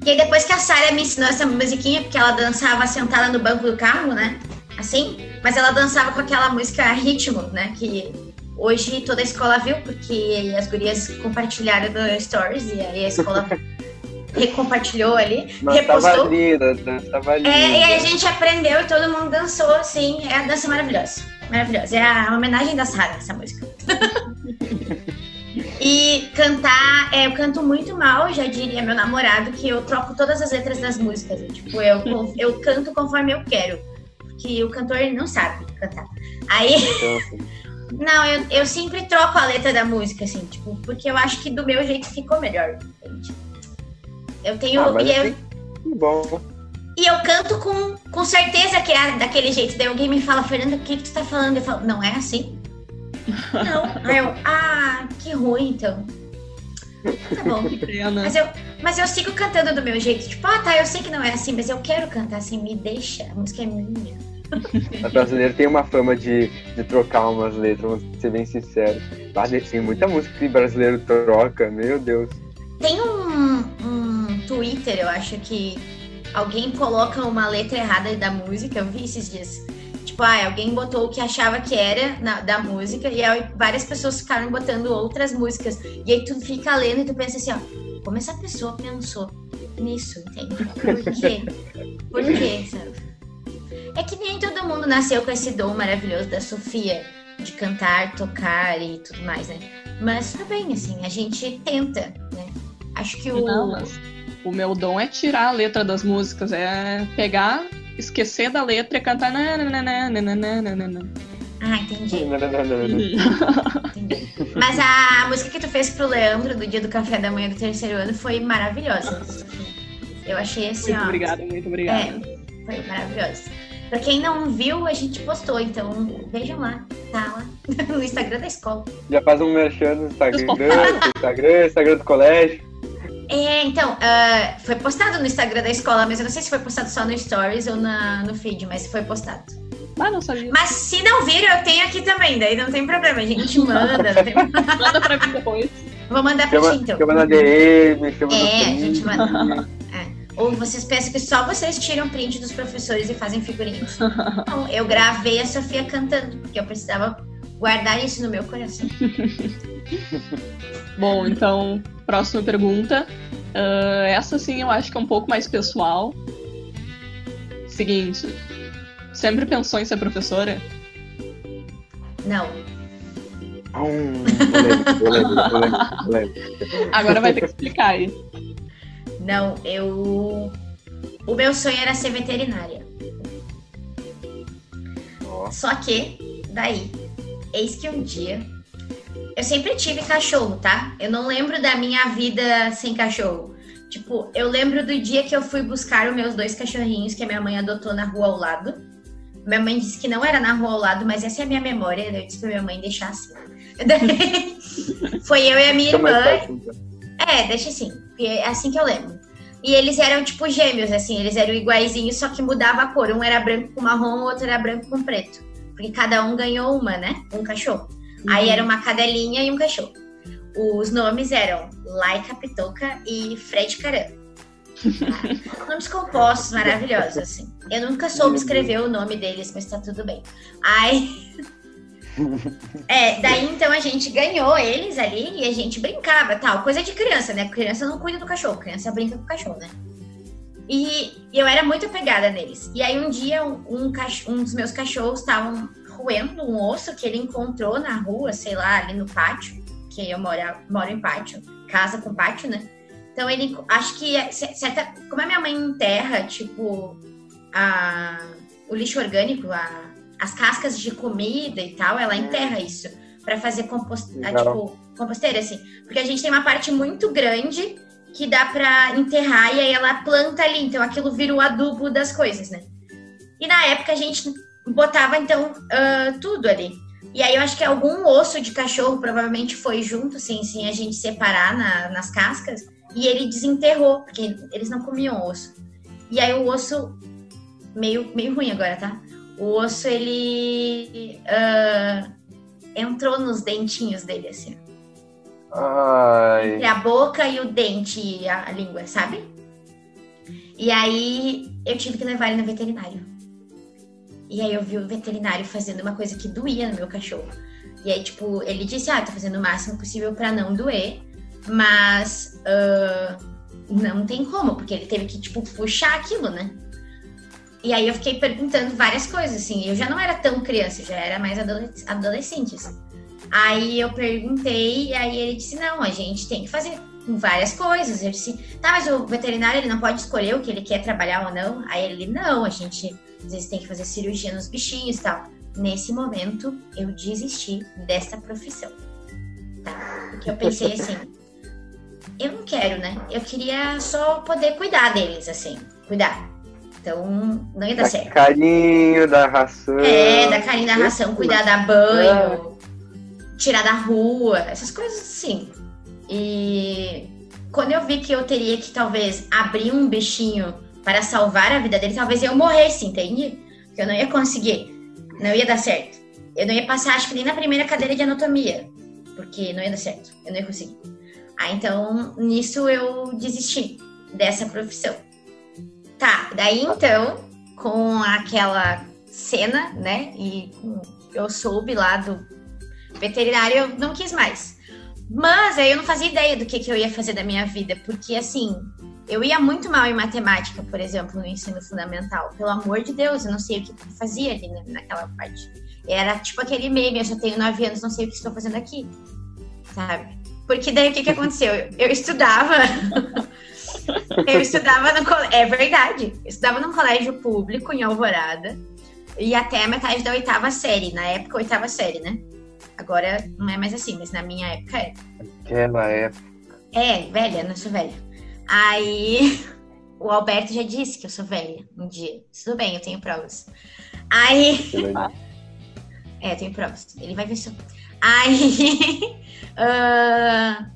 E aí depois que a Sarah me ensinou essa musiquinha, porque ela dançava sentada no banco do carro, né? Assim, mas ela dançava com aquela música ritmo, né? Que hoje toda a escola viu, porque as gurias compartilharam no Stories e aí a escola recompartilhou ali,
Mas tava
repostou.
linda, a dança tava linda.
É, e aí a gente aprendeu e todo mundo dançou, assim. É a dança maravilhosa. Maravilhosa. É a homenagem da Sarah, essa música. e cantar, é, eu canto muito mal, já diria meu namorado, que eu troco todas as letras das músicas. Tipo, eu, eu canto conforme eu quero. Porque o cantor ele não sabe cantar. Aí, não, eu, eu sempre troco a letra da música, assim, tipo, porque eu acho que do meu jeito ficou melhor. Eu tenho.
Ah,
e eu-
assim, que bom.
e eu canto com, com certeza que é daquele jeito. Daí alguém me fala, Fernanda, o que, que tu tá falando? Eu falo, não é assim? Não. Aí eu, ah, que ruim então. Tá bom. Mas eu, mas eu sigo cantando do meu jeito. Tipo, ah, tá, eu sei que não é assim, mas eu quero cantar assim, me deixa. A música é minha.
A brasileira tem uma fama de, de trocar umas letras, vamos ser bem sinceros. Lá tem muita música que brasileiro troca, meu Deus.
Tem um, um Twitter, eu acho que alguém coloca uma letra errada da música. Eu vi esses dias. Tipo, ah, alguém botou o que achava que era na- da música e aí várias pessoas ficaram botando outras músicas. E aí tu fica lendo e tu pensa assim, ó, como essa pessoa pensou nisso, entende? Por quê? Por quê, sabe? É que nem todo mundo nasceu com esse dom maravilhoso da Sofia de cantar, tocar e tudo mais, né? Mas tudo bem, assim, a gente tenta, né? Acho que o.
Não, mas o meu dom é tirar a letra das músicas, é pegar, esquecer da letra e cantar. nananana.
Ah, entendi. Mas a música que tu fez pro Leandro do dia do café da manhã do terceiro ano foi maravilhosa. Eu achei assim,
Muito
ó.
obrigada, muito obrigada.
É, foi maravilhosa. Pra quem não viu, a gente postou, então vejam lá, tá lá no Instagram da escola.
Já faz um merchan no Instagram, no Instagram, Instagram do colégio.
É, então, ah, foi postado no Instagram da escola, mas eu não sei se foi postado só no Stories ou na, no feed, mas foi postado.
Ah, não sabia.
Mas se não viram, eu tenho aqui também, daí não tem problema, a gente manda. tem-
Manda pra mim depois.
Vou mandar pra
Chama,
ti então.
chama na DM, chama
É,
no
a
print.
gente manda. Ou vocês pensam que só vocês tiram print dos professores e fazem figurinhas. Não, eu gravei a Sofia cantando, porque eu precisava guardar isso no meu coração.
Bom, então, próxima pergunta. Ah, essa sim eu acho que é um pouco mais pessoal. Seguinte. Sempre pensou em ser professora?
Não.
Hum.
Agora vai ter que explicar aí.
Não, eu. O meu sonho era ser veterinária.
Ó,
Só que, daí, eis que um dia. Eu sempre tive cachorro, tá? Eu não lembro da minha vida sem cachorro. Tipo, eu lembro do dia que eu fui buscar os meus dois cachorrinhos que a minha mãe adotou na rua ao lado. Minha mãe disse que não era na rua ao lado, mas essa é a minha memória. Eu disse pra minha mãe deixar assim. Foi eu e a minha irmã. É, deixa assim. porque É assim que eu lembro. E eles eram tipo gêmeos, assim, eles eram iguaizinhos, só que mudava a cor. Um era branco com marrom, o outro era branco com preto. Porque cada um ganhou uma, né? Um cachorro. Aí era uma cadelinha e um cachorro. Os nomes eram Laika Pitoca e Fred Caran. Tá? Nomes compostos, maravilhosos, assim. Eu nunca soube escrever o nome deles, mas tá tudo bem. Aí. É, daí então a gente ganhou eles ali e a gente brincava, tal. Coisa de criança, né? Criança não cuida do cachorro, criança brinca com o cachorro, né? E eu era muito apegada neles. E aí um dia um, um, dos meus cachorros estavam roendo um osso que ele encontrou na rua, sei lá, ali no pátio, que eu moro, moro em pátio, casa com pátio, né? Então ele, acho que ce- certa, como a minha mãe enterra, tipo, a, o lixo orgânico, a, as cascas de comida e tal, ela enterra isso pra fazer compost, ah, tipo, composteira, assim. Porque a gente tem uma parte muito grande que dá pra enterrar e aí ela planta ali, então aquilo vira o adubo das coisas, né? E na época a gente botava, então, ah, tudo ali. E aí eu acho que algum osso de cachorro provavelmente foi junto, assim, sem a gente separar na- nas cascas, e ele desenterrou, porque eles não comiam osso. E aí o osso, meio, meio ruim agora, tá? O osso, ele ah, entrou nos dentinhos dele, assim.
Ai,
entre a boca e o dente e a, a língua, sabe? E aí eu tive que levar ele no veterinário. E aí eu vi o veterinário fazendo uma coisa que doía no meu cachorro. E aí, tipo, ele disse, ah, tô fazendo o máximo possível pra não doer, mas ah, não tem como, porque ele teve que, tipo, puxar aquilo, né? E aí eu fiquei perguntando várias coisas, assim. Eu já não era tão criança, já era mais adolesc- adolescente, assim. Aí eu perguntei, e aí ele disse: não, a gente tem que fazer várias coisas. Eu disse: tá, mas o veterinário ele não pode escolher o que ele quer trabalhar ou não. Aí ele: não, a gente às vezes tem que fazer cirurgia nos bichinhos e tal. Nesse momento, eu desisti dessa profissão. Tá? Porque eu pensei assim: eu não quero, né? Eu queria só poder cuidar deles, assim, cuidar. Então, não ia dar
dá
certo.
carinho da ração.
É, dar carinho na ração, cuidar, dar banho, tirar da rua, essas coisas assim. E quando eu vi que eu teria que talvez abrir um bichinho para salvar a vida dele, talvez eu morresse, entende? Que eu não ia conseguir, não ia dar certo. Eu não ia passar, acho que nem na primeira cadeira de anatomia, porque não ia dar certo, eu não ia conseguir. Ah, então nisso eu desisti dessa profissão. Tá, daí então, com aquela cena, né? E eu soube lá do veterinário, eu não quis mais. Mas aí eu não fazia ideia do que, que eu ia fazer da minha vida, porque assim, eu ia muito mal em matemática, por exemplo, no ensino fundamental. Pelo amor de Deus, eu não sei o que eu fazia ali naquela parte. Era tipo aquele meme, eu já tenho nove anos, não sei o que estou fazendo aqui. Sabe? Porque daí o que, que aconteceu? Eu, eu estudava. eu estudava no colégio. É verdade. Eu estudava num colégio público em Alvorada. E até a metade da oitava série. Na época, oitava série, né? Agora não é mais assim, mas na minha época é.
Aquela época.
É, velha, não sou velha. Aí o Alberto já disse que eu sou velha um dia. Tudo bem, eu tenho provas. Aí. É, eu tenho provas. Ele vai ver só. Aí. ah,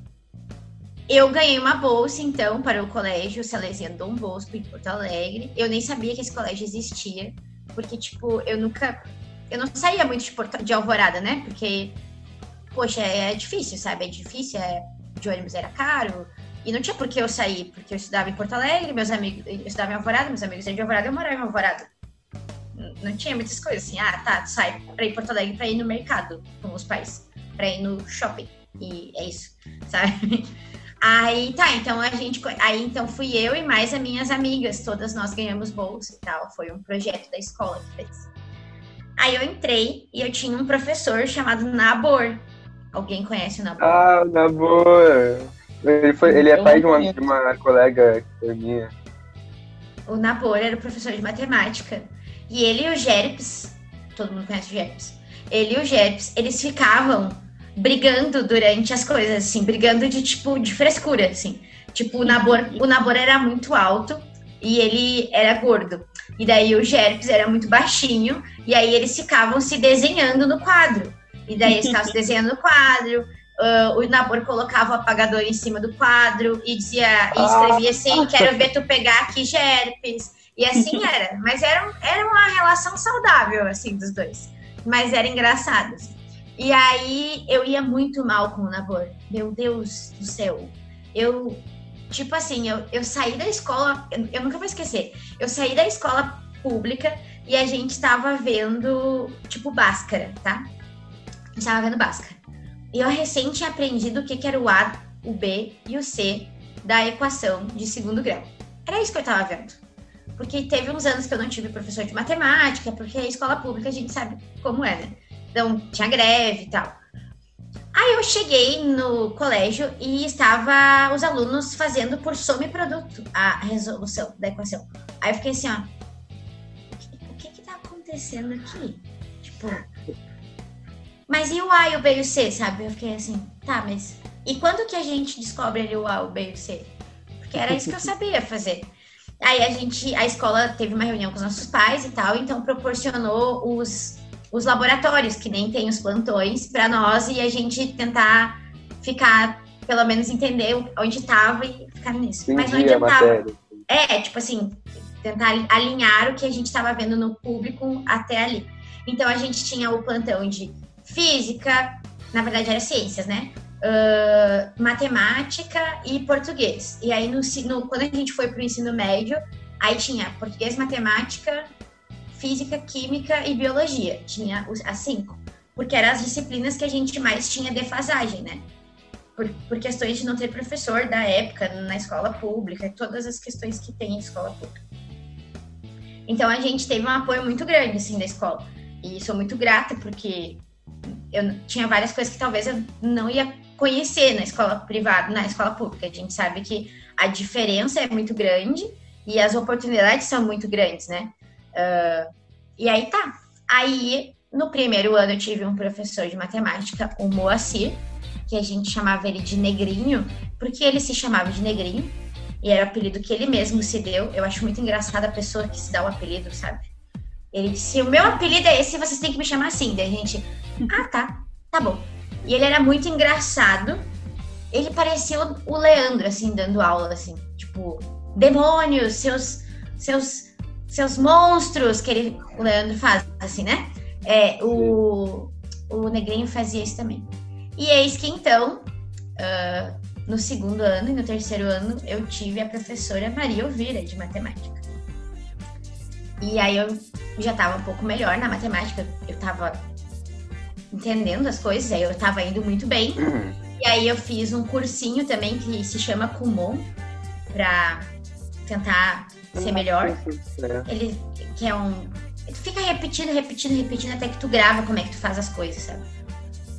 eu ganhei uma bolsa, então, para o colégio Salesiano Dom Bosco, em Porto Alegre. Eu nem sabia que esse colégio existia, porque, tipo, eu nunca. Eu não saía muito de, Porto, de Alvorada, né? Porque, poxa, é difícil, sabe? É difícil, é, de ônibus era caro. E não tinha por que eu sair, porque eu estudava em Porto Alegre, meus amigos. Eu estudava em Alvorada, meus amigos eram de Alvorada, eu morava em Alvorada. Não tinha muitas coisas assim. Ah, tá, sai pra ir Porto Alegre pra ir no mercado com os pais, pra ir no shopping. E é isso, sabe? Aí tá, então a gente. Aí então fui eu e mais as minhas amigas, todas nós ganhamos bolsa e tal. Foi um projeto da escola que fez. Aí eu entrei e eu tinha um professor chamado Nabor. Alguém conhece o Nabor?
Ah, na boa. Ele, foi, ele é pai de uma, de uma colega minha.
O Nabor era o professor de matemática. E ele e o Gerps, todo mundo conhece o Gerps. Ele e o Gerps, eles ficavam brigando durante as coisas, assim, brigando de tipo, de frescura, assim. Tipo, o Nabor, o Nabor era muito alto e ele era gordo. E daí o Gerps era muito baixinho, e aí eles ficavam se desenhando no quadro. E daí eles ficavam se desenhando no quadro. ah, o Nabor colocava o apagador em cima do quadro e dizia, e escrevia assim: Quero ver tu pegar aqui, Gerps. E assim era. Mas era, era uma relação saudável, assim, dos dois. Mas era engraçado. assim. E aí eu ia muito mal com o Nabor. Meu Deus do céu. Eu, tipo assim, eu, eu saí da escola, eu, eu nunca vou esquecer. Eu saí da escola pública e a gente tava vendo, tipo, Bhaskara, tá? A gente tava vendo Bhaskara. E eu recém tinha aprendido o que, que era o A, o B e o C da equação de segundo grau. Era isso que eu tava vendo. Porque teve uns anos que eu não tive professor de matemática, porque a escola pública a gente sabe como é, né? Então, tinha greve e tal. Aí eu cheguei no colégio e estava os alunos fazendo por soma e produto a resolução da equação. Aí eu fiquei assim, ó. O que que tá acontecendo aqui? Tipo. Mas e o A e o B e o C, sabe? Eu fiquei assim, tá, mas. E quando que a gente descobre ali o A, o B e o C? Porque era isso que eu sabia fazer. Aí a gente, a escola teve uma reunião com os nossos pais e tal, então proporcionou os, os laboratórios, que nem tem os plantões, para nós e a gente tentar ficar, pelo menos entender onde estava e ficar nisso. Mas não
Entendi
adiantava. É, tipo assim, tentar alinhar o que a gente estava vendo no público até ali. Então a gente tinha o plantão de física, na verdade era ciências, né? Ah, matemática e português. E aí, no, no- quando a gente foi para o ensino médio, aí tinha português, matemática, física, química e biologia. Tinha as cinco. Porque eram as disciplinas que a gente mais tinha defasagem, né? Por, por questões de não ter professor da época na escola pública, todas as questões que tem em escola pública. Então a gente teve um apoio muito grande assim da escola. E sou muito grata porque eu tinha várias coisas que talvez eu não ia conhecer na escola privada, na escola pública. A gente sabe que a diferença é muito grande e as oportunidades são muito grandes, né? Ah, e aí tá. Aí, no primeiro ano, eu tive um professor de matemática, o Moacir, que a gente chamava ele de Negrinho, porque ele se chamava de Negrinho, e era o apelido que ele mesmo se deu. Eu acho muito engraçada a pessoa que se dá o apelido, sabe? Ele disse: o meu apelido é esse, vocês têm que me chamar assim. Daí a gente, ah, tá, tá bom. E ele era muito engraçado. Ele parecia o Leandro, assim, dando aula, assim, tipo, demônios, seus, seus, seus monstros, que ele, o Leandro faz, assim, né? É, o, o Negrinho fazia isso também. E eis que então, ah, no segundo ano e no terceiro ano, eu tive a professora Maria Elvira, de matemática. E aí eu já estava um pouco melhor na matemática, eu estava entendendo as coisas, aí eu estava indo muito bem. E aí eu fiz um cursinho também que se chama Kumon, para tentar ser melhor.
É.
Ele que é um. Tu fica repetindo, repetindo, repetindo até que tu grava como é que tu faz as coisas, sabe?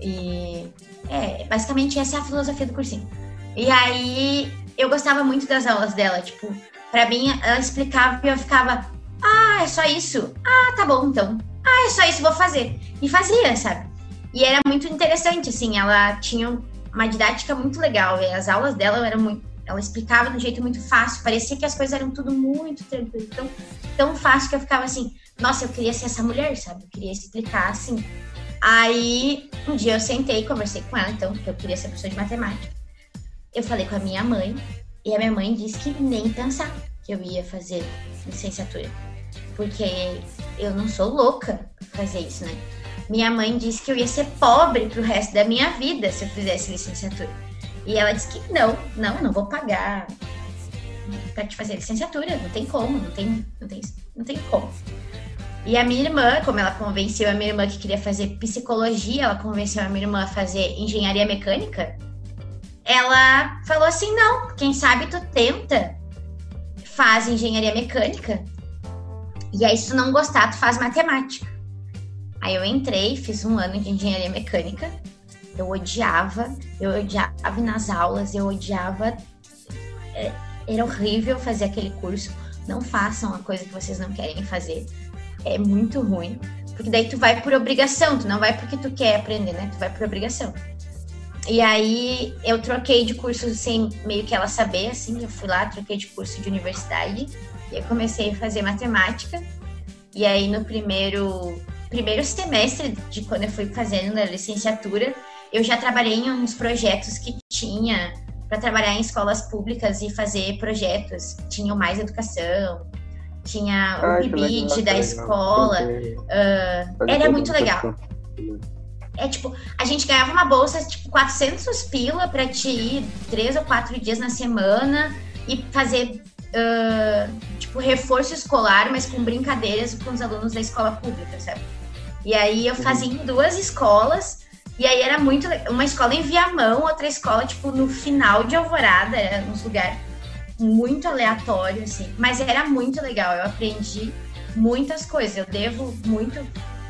E é, basicamente essa é a filosofia do cursinho. E aí eu gostava muito das aulas dela, tipo, pra mim ela explicava e eu ficava, ah, é só isso? Ah, tá bom então. Ah, é só isso, vou fazer. E fazia, sabe? E era muito interessante, assim, ela tinha uma didática muito legal e as aulas dela eram muito. Ela explicava de um jeito muito fácil, parecia que as coisas eram tudo muito tranquilo, tão, tão fácil que eu ficava assim, nossa, eu queria ser essa mulher, sabe? Eu queria explicar assim. Aí, um dia eu sentei e conversei com ela, então, porque eu queria ser professora de matemática. Eu falei com a minha mãe, e a minha mãe disse que nem pensar que eu ia fazer licenciatura. Porque eu não sou louca pra fazer isso, né? Minha mãe disse que eu ia ser pobre pro resto da minha vida se eu fizesse licenciatura. E ela disse que não, não, não vou pagar pra te fazer licenciatura, não tem como, não tem, não tem, não tem como. E a minha irmã, como ela convenceu a minha irmã que queria fazer psicologia, ela convenceu a minha irmã a fazer engenharia mecânica, ela falou assim: não, quem sabe tu tenta, faz engenharia mecânica, e aí se tu não gostar, tu faz matemática. Aí eu entrei, fiz um ano de engenharia mecânica, Eu odiava, eu odiava nas aulas, eu odiava. É, era horrível fazer aquele curso. Não façam a coisa que vocês não querem fazer. É muito ruim. Porque daí tu vai por obrigação, tu não vai porque tu quer aprender, né? Tu vai por obrigação. E aí eu troquei de curso sem meio que ela saber, assim, eu fui lá, troquei de curso de universidade e eu comecei a fazer matemática. E aí no primeiro primeiro semestre de quando eu fui fazendo a licenciatura, eu já trabalhei em uns projetos que tinha para trabalhar em escolas públicas e fazer projetos. Tinha mais educação, tinha o PIBID da escola. Uh, era muito legal. É tipo, a gente ganhava uma bolsa, tipo, 400 pila para te ir três ou quatro dias na semana e fazer, uh, tipo, reforço escolar, mas com brincadeiras com os alunos da escola pública, sabe? E aí eu fazia em duas escolas, e aí era muito. Uma escola em Viamão, outra escola, tipo, no final de Alvorada, era uns lugares muito aleatório, assim. Mas era muito legal, eu aprendi muitas coisas. Eu devo muito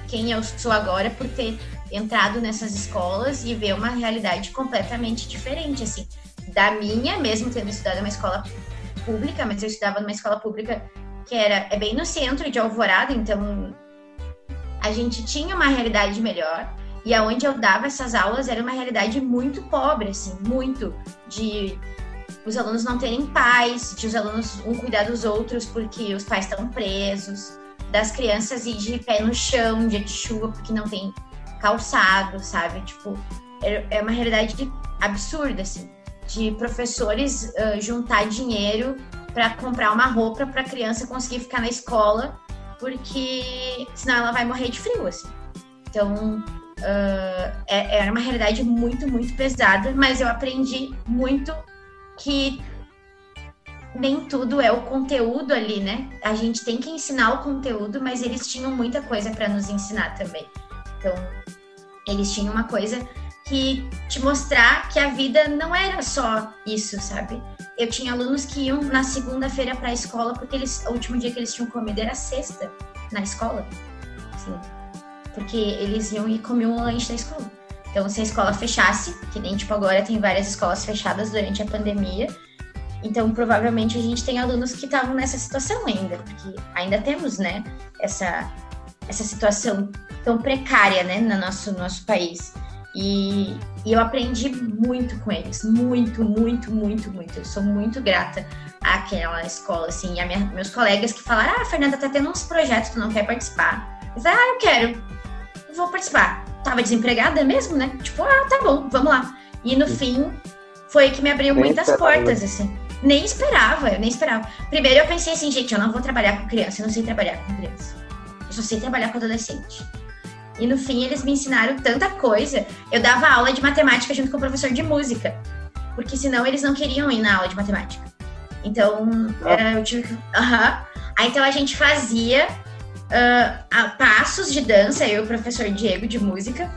quem eu sou agora por ter entrado nessas escolas e ver uma realidade completamente diferente, assim. Da minha, mesmo tendo estudado uma escola pública, mas eu estudava numa escola pública que era é bem no centro de Alvorada, então a gente tinha uma realidade melhor. E aonde eu dava essas aulas era uma realidade muito pobre, assim, muito de os alunos não terem pais, de os alunos um cuidar dos outros porque os pais estão presos, das crianças ir de pé no chão, dia de chuva, porque não tem calçado, sabe? Tipo, é, é uma realidade absurda, assim, de professores uh, juntar dinheiro para comprar uma roupa para a criança conseguir ficar na escola, porque senão ela vai morrer de frio, assim. Então, uh, é, era uma realidade muito, muito pesada, mas eu aprendi muito que nem tudo é o conteúdo ali, né? A gente tem que ensinar o conteúdo, mas eles tinham muita coisa para nos ensinar também. Então, eles tinham uma coisa que te mostrar que a vida não era só isso, sabe? Eu tinha alunos que iam na segunda-feira para a escola porque eles, o último dia que eles tinham comido era sexta na escola, assim, porque eles iam e comiam o lanche da escola. Então, se a escola fechasse, que nem tipo agora tem várias escolas fechadas durante a pandemia, então provavelmente a gente tem alunos que estavam nessa situação ainda, porque ainda temos, né, essa essa situação tão precária, né, no nosso nosso país. E, e eu aprendi muito com eles, muito, muito, muito, muito. Eu sou muito grata àquela escola, assim, e a minha, meus colegas que falaram, ah, Fernanda, tá tendo uns projetos, tu não quer participar? Eu falei, ah, eu quero, vou participar tava desempregada mesmo, né? Tipo, ah, tá bom, vamos lá. E no fim, foi que me abriu nem muitas esperava. portas, assim. Nem esperava, eu nem esperava. Primeiro eu pensei assim, gente, eu não vou trabalhar com criança, eu não sei trabalhar com criança. Eu só sei trabalhar com adolescente. E no fim eles me ensinaram tanta coisa. Eu dava aula de matemática junto com o professor de música. Porque senão eles não queriam ir na aula de matemática. Então, era, eu tive que. Aham. Aí então a gente fazia uh, passos de dança, eu e o professor Diego de música,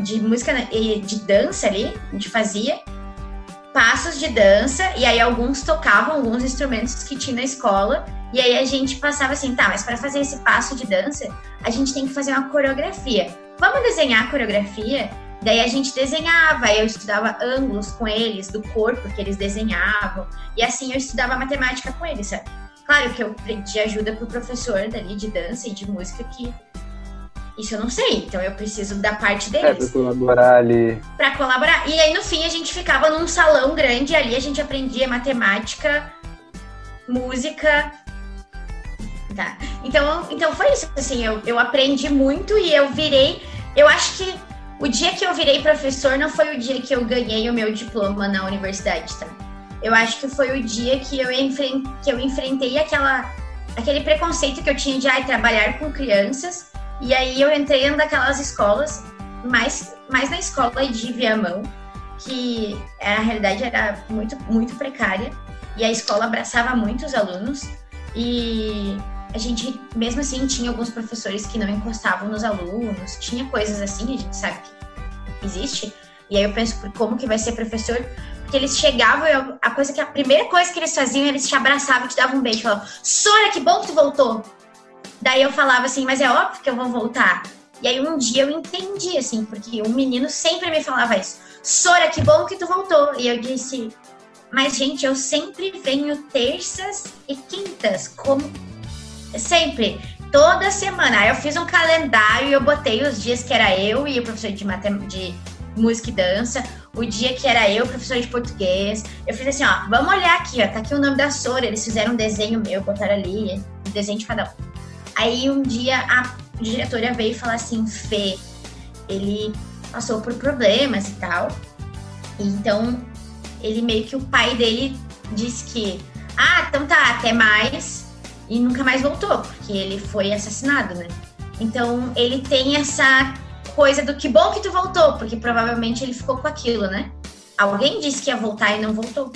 de música e de dança ali, a gente fazia passos de dança, e aí alguns tocavam alguns instrumentos que tinha na escola, e aí a gente passava assim, tá, mas para fazer esse passo de dança, a gente tem que fazer uma coreografia. Vamos desenhar a coreografia? Daí a gente desenhava, eu estudava ângulos com eles, do corpo que eles desenhavam, e assim eu estudava matemática com eles, sabe? Claro que eu pedi ajuda pro professor dali de dança e de música que isso eu não sei, então eu preciso da parte deles. É,
pra colaborar ali.
Pra colaborar. E aí, no fim, a gente ficava num salão grande, ali a gente aprendia matemática, música. Tá. Então, então foi isso, assim, eu, eu aprendi muito e eu virei. Eu acho que o dia que eu virei professor não foi o dia que eu ganhei o meu diploma na universidade, tá? Eu acho que foi o dia que eu, que eu enfrentei aquela, aquele preconceito que eu tinha de ah, trabalhar com crianças. E aí eu entrei em daquelas escolas, mais, mais na escola de Viamão, que a realidade era muito, muito precária. E a escola abraçava muitos alunos. E a gente, mesmo assim, tinha alguns professores que não encostavam nos alunos, tinha coisas assim, a gente sabe que existe. E aí eu penso, como que vai ser professor que eles chegavam e a coisa que a primeira coisa que eles faziam, eles te abraçavam, te davam um beijo, falavam: "Sora, que bom que tu voltou". Daí eu falava assim: "Mas é óbvio que eu vou voltar". E aí um dia eu entendi, assim, porque um menino sempre me falava isso. Sora, que bom que tu voltou. E eu disse, mas gente, eu sempre venho terças e quintas, como sempre, toda semana. Aí eu fiz um calendário e eu botei os dias que era eu e o professor de, matem de música e dança, o dia que era eu, professor de português. Eu fiz assim, ó, vamos olhar aqui, ó, tá aqui o nome da Sora. Eles fizeram um desenho meu, botaram ali, um desenho de cada um. Aí um dia a diretora veio e falou assim, Fê, ele passou por problemas e tal. Então, ele meio que o pai dele disse que, ah, então tá, até mais. E nunca mais voltou, porque ele foi assassinado, né? Então, ele tem essa coisa do que bom que tu voltou, porque provavelmente ele ficou com aquilo, né? Alguém disse que ia voltar e não voltou.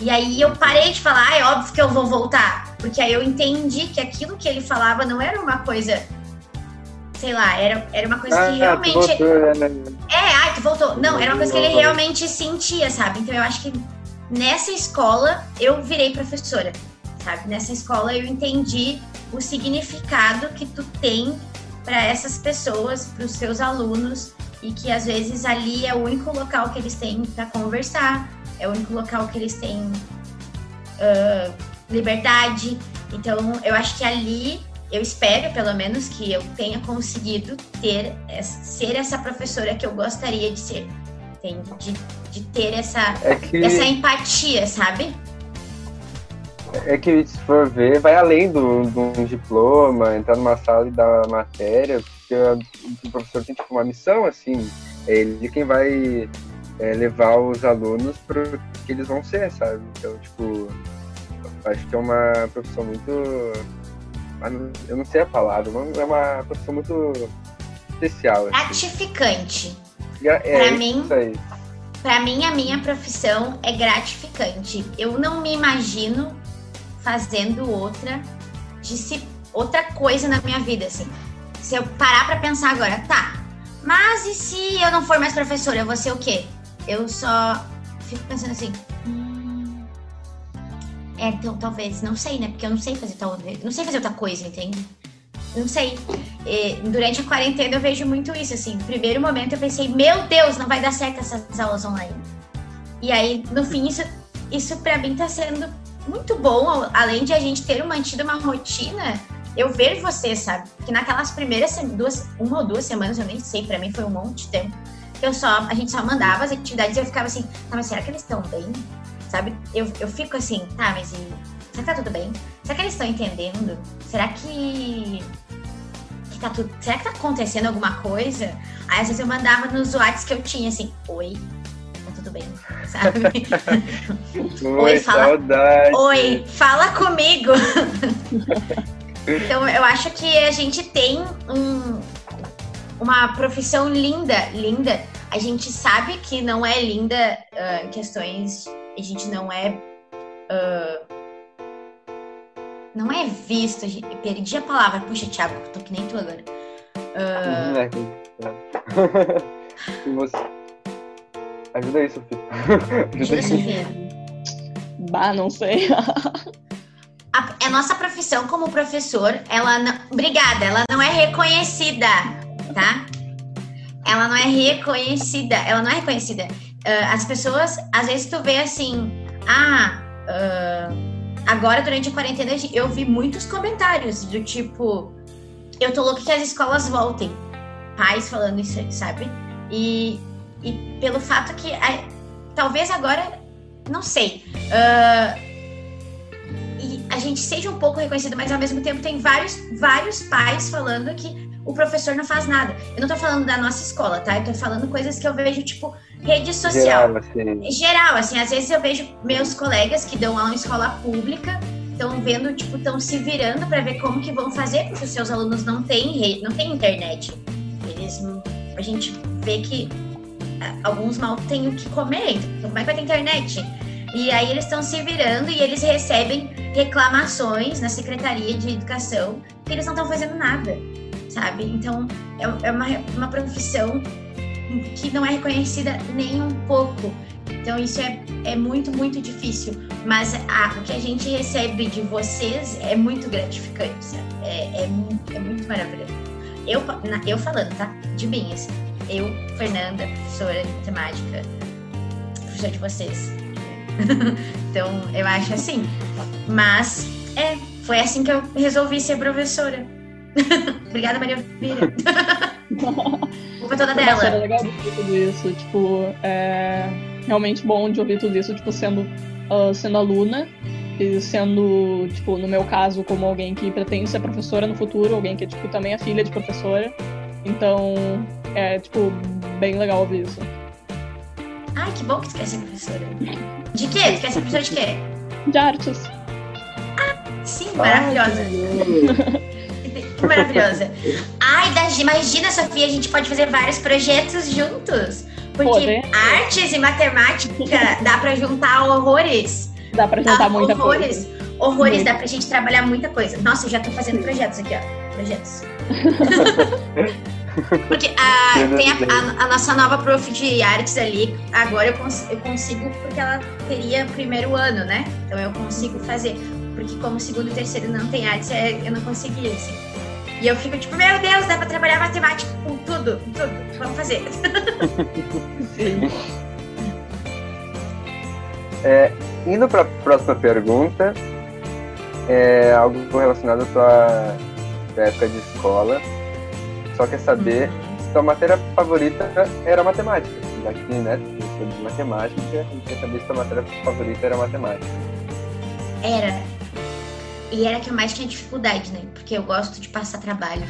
E aí eu parei de falar, ah, é óbvio que eu vou voltar. Porque aí eu entendi que aquilo que ele falava não era uma coisa sei lá, era, era uma coisa ah, que realmente. Voltou, né? É, ai, tu voltou. Não, era uma coisa que ele realmente sentia, sabe? Então eu acho que nessa escola eu virei professora, sabe? Nessa escola eu entendi o significado que tu tem para essas pessoas, para os seus alunos, e que às vezes ali é o único local que eles têm para conversar, é o único local que eles têm uh, liberdade. Então eu acho que ali eu espero, pelo menos, que eu tenha conseguido ter ser essa professora que eu gostaria de ser. De, de ter essa, é que, essa empatia, sabe?
É que, se for ver, vai além de um diploma, entrar numa sala e dar matéria, porque o professor tem tipo, uma missão, assim, é ele quem vai é, levar os alunos para o que eles vão ser, sabe? Então, tipo, acho que é uma profissão muito eu não sei a palavra, mas é uma profissão muito especial.
Assim. Gratificante. É, para mim, para mim a minha profissão é gratificante. Eu não me imagino fazendo outra outra coisa na minha vida assim. Se eu parar para pensar agora, tá. Mas e se eu não for mais professora, eu vou ser o quê? Eu só fico pensando assim, é, então talvez, não sei, né? Porque eu não sei fazer tal. Não sei fazer outra coisa, entende? Não sei. E, durante a quarentena eu vejo muito isso, assim. No primeiro momento eu pensei, meu Deus, não vai dar certo essas aulas online. E aí, no fim, isso, isso pra mim tá sendo muito bom, além de a gente ter mantido uma rotina, eu ver você, sabe? Que naquelas primeiras duas, uma ou duas semanas, eu nem sei, pra mim foi um monte de tempo. Que eu só, a gente só mandava as atividades e eu ficava assim, tá, mas será que eles estão bem? sabe? Eu, eu fico assim, tá, mas e, será que tá tudo bem? Será que eles estão entendendo? Será que, tá tudo, será que tá acontecendo alguma coisa? Aí às vezes eu mandava nos WhatsApp que eu tinha assim, oi, bem, sabe?
Oi, oi fala, saudade.
oi, fala comigo. então eu acho que a gente tem um, uma profissão linda, linda. A gente sabe que não é linda uh, questões a gente não é. Uh, não é visto. Perdi a palavra. Puxa, Thiago, tô que nem tu agora.
Uh... você... Ajuda aí, Sofia.
Ajuda, Sofia.
Bah, não sei.
a, a, nossa profissão como professor, ela não, obrigada, ela não é reconhecida, tá? Ela não é reconhecida, ela não é reconhecida uh, as pessoas, às vezes tu vê assim, ah, uh, agora durante a quarentena eu vi muitos comentários do tipo, eu tô louco que as escolas voltem. Pais falando isso, sabe? E, e pelo fato que a, talvez agora, não sei. Uh, e a gente seja um pouco reconhecido, mas ao mesmo tempo tem vários, vários pais falando que o professor não faz nada. Eu não tô falando da nossa escola, tá? Eu tô falando coisas que eu vejo, tipo, rede social. Geral, assim. Geral, assim, às vezes eu vejo meus colegas que dão aula em escola pública, estão vendo, tipo, estão se virando para ver como que vão fazer, porque os seus alunos não têm rede, não têm internet. Eles, a gente vê que alguns mal têm o que comer, então como é que vai ter internet? E aí eles estão se virando e eles recebem reclamações na Secretaria de Educação que eles não estão fazendo nada sabe? Então, é, é uma, uma profissão que não é reconhecida nem um pouco. Então, isso é, é muito, muito difícil. Mas a, o que a gente recebe de vocês é muito gratificante, sabe? É, é, é muito maravilhoso. eu, eu falando, tá? De mim, assim. Eu, Fernanda, professora de matemática, professora de vocês. então, eu acho assim. Mas, é, foi assim que eu resolvi ser professora. Obrigada, Maria Filha. Culpa toda
Nossa, era
dela.
legal de tudo isso. Tipo, é realmente bom de ouvir tudo isso, tipo, sendo, ah, sendo aluna e sendo, tipo, no meu caso, como alguém que pretende ser professora no futuro, alguém que, tipo, também é filha de professora. Então, é, tipo, bem legal ouvir isso.
Ai, que bom que tu quer ser professora. De quê? Tu quer ser professora de quê?
De artes.
Sim, maravilhosa. Que maravilhosa. Ai, imagina, Sofia, a gente pode fazer vários projetos juntos. Porque
Pode.
artes e matemática dá pra juntar horrores.
Dá pra juntar
Ah,
muita
horrores.
coisa.
Horrores,
Muito.
dá pra gente trabalhar muita coisa. Nossa, eu já tô fazendo projetos aqui, ó. Projetos. Porque a,
Meu
tem a, a- a nossa nova prof de artes ali, agora eu, cons- eu consigo, porque ela teria primeiro ano, né? Então eu consigo fazer. Porque como segundo e terceiro não tem artes, é- eu não conseguia, assim. E eu fico tipo, meu Deus, dá pra trabalhar matemática com tudo, com tudo. Vamos fazer.
Sim.
Indo para a próxima pergunta, é algo relacionado à tua época de escola. Só quer saber se tua matéria favorita era matemática. Já que, né, tu estuda de matemática, a gente quer saber se tua matéria favorita era matemática.
Era. E era que eu mais tinha dificuldade, né? Porque eu gosto de passar trabalho.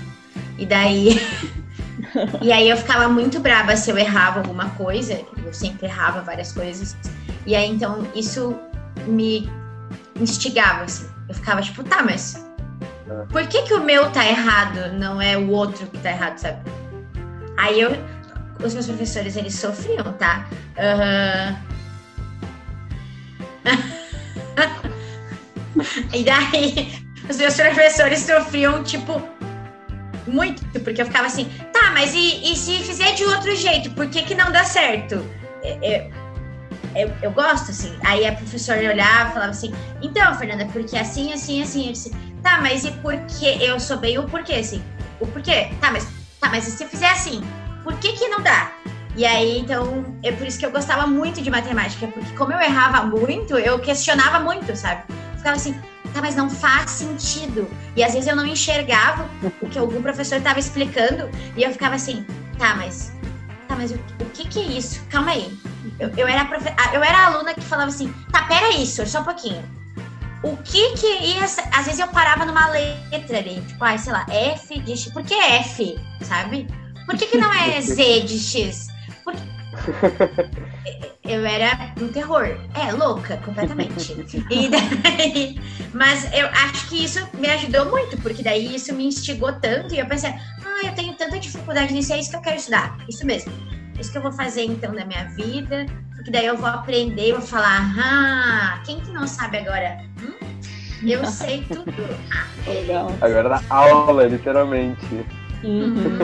E daí. e aí eu ficava muito brava se eu errava alguma coisa. Eu sempre errava várias coisas. E aí então isso me instigava, assim. Eu ficava tipo, tá, mas. Por que, que o meu tá errado, não é o outro que tá errado, sabe? Aí eu. Os meus professores, eles sofriam, tá? Aham. E daí, os meus professores sofriam, tipo, muito, porque eu ficava assim, tá, mas e, e se fizer de outro jeito, por que que não dá certo? É- é- Eu, eu gosto, assim. Aí a professora olhava e falava assim, então, Fernanda, porque assim, assim, assim. Eu disse, tá, mas e por que? Eu sou bem o porquê, assim. O porquê? Tá, mas, tá, mas e se fizer assim, por que que não dá? E aí, então, é por isso que eu gostava muito de matemática, porque como eu errava muito, eu questionava muito, sabe? ficava assim, tá, mas não faz sentido. E às vezes eu não enxergava o que algum professor estava explicando e eu ficava assim, tá, mas tá, mas o, o que que é isso? Calma aí. Eu, eu, era profe... ah, eu era a aluna que falava assim, tá, pera isso, só um pouquinho. O que que ia... ser- Às vezes eu parava numa letra ali, tipo, ai, sei lá, F de X. Por que F, sabe? Por que que não é Z de X? Eu era um terror. É, louca, completamente. E daí, mas eu acho que isso me ajudou muito, porque daí isso me instigou tanto e eu pensei, ah, eu tenho tanta dificuldade nisso, é isso que eu quero estudar. Isso mesmo. Isso que eu vou fazer então na minha vida, porque daí eu vou aprender e vou falar, ah, quem que não sabe agora? Hum? Eu sei tudo. Ah,
Legal.
Agora da aula, literalmente.
Uhum.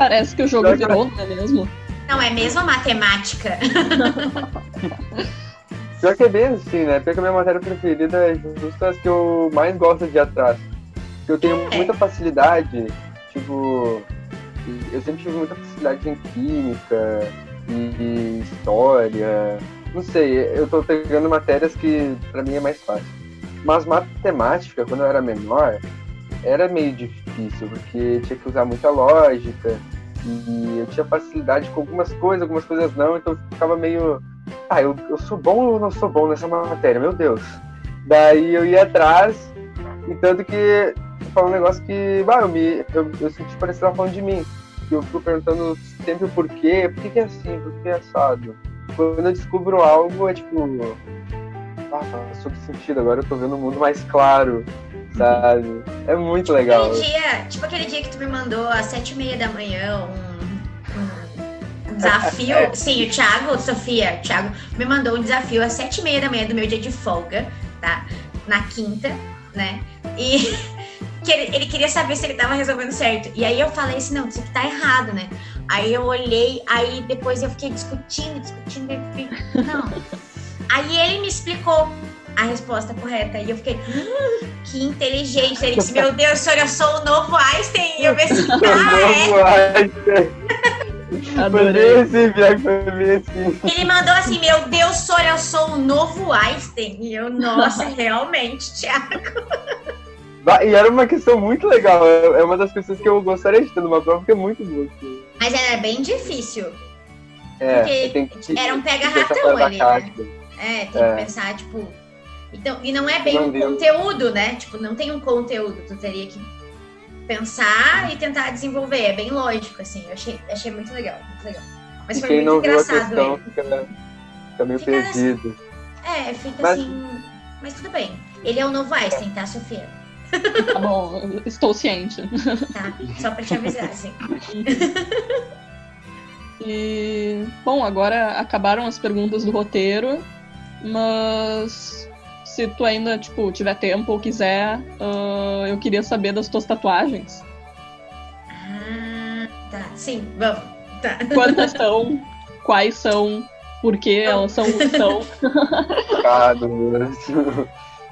Parece que o jogo virou, não é mesmo?
não é mesmo matemática?
Pior que é bem assim, né? Pior que a minha matéria preferida é justo as que eu mais gosto de atrás. Porque eu tenho
É.
muita facilidade, tipo. Eu sempre tive muita facilidade em química e, e história. Não sei, eu tô pegando matérias que pra mim é mais fácil. Mas matemática, quando eu era menor, era meio difícil, porque tinha que usar muita lógica. E eu tinha facilidade com algumas coisas, algumas coisas não, então ficava meio ah, eu, eu sou bom ou não sou bom nessa matéria? Meu Deus. Daí eu ia atrás, e tanto que eu falo um negócio que, bah, eu, me, eu, eu senti parecer tava falando de mim. Que eu fico perguntando sempre o porquê, por que, que é assim, por que é assado. Quando eu descubro algo, é tipo, ah, faz sentido, agora eu tô vendo o mundo mais claro, sabe? É muito legal.
Aquele dia, tipo aquele dia que tu me mandou às sete e meia da manhã um, um desafio. Sim, o Thiago, Sofia, o Thiago me mandou um desafio às sete e meia da manhã do meu dia de folga, tá? Na quinta, né? E que ele, ele queria saber se ele tava resolvendo certo. E aí eu falei assim, não, isso aqui tá errado, né? Aí eu olhei, aí depois eu fiquei discutindo, discutindo, não. Aí ele me explicou. A resposta correta. E eu fiquei, "Ah, que inteligente. Ele disse, meu Deus, senhor, eu sou o novo Einstein. E eu pensei, ah, é.
Adorei.
assim, foi bem assim.
Ele mandou assim, meu Deus, senhor, eu sou o novo Einstein. E eu, nossa, realmente, Thiago.
E era uma questão muito legal. É é uma das questões que eu gostaria de ter numa prova, porque é muito boa. assim.
Mas era bem difícil.
É,
Porque era um pega-ratão ali,
caixa.
É, tem
É.
que pensar, tipo. Então, e não é bem
Não
um conteúdo, né? Tipo, não tem um conteúdo. Tu teria que pensar e tentar desenvolver. É bem lógico, assim. Eu achei, achei muito legal, muito legal. Mas
E
foi
quem
muito
não viu a
engraçado
questão
ele.
fica, fica meio
Fica
perdido.
É, fica
Mas-
assim. Mas tudo bem. Ele é o novo Einstein, tá, Sofia?
Tá bom, estou ciente.
Tá? Só pra te avisar, assim.
E, bom, agora acabaram as perguntas do roteiro, mas se tu ainda, tipo, tiver tempo ou quiser, ah, eu queria saber das tuas tatuagens.
Ah, tá. Sim, vamos. Tá.
Quantas são? Quais são? Por que elas são o que são?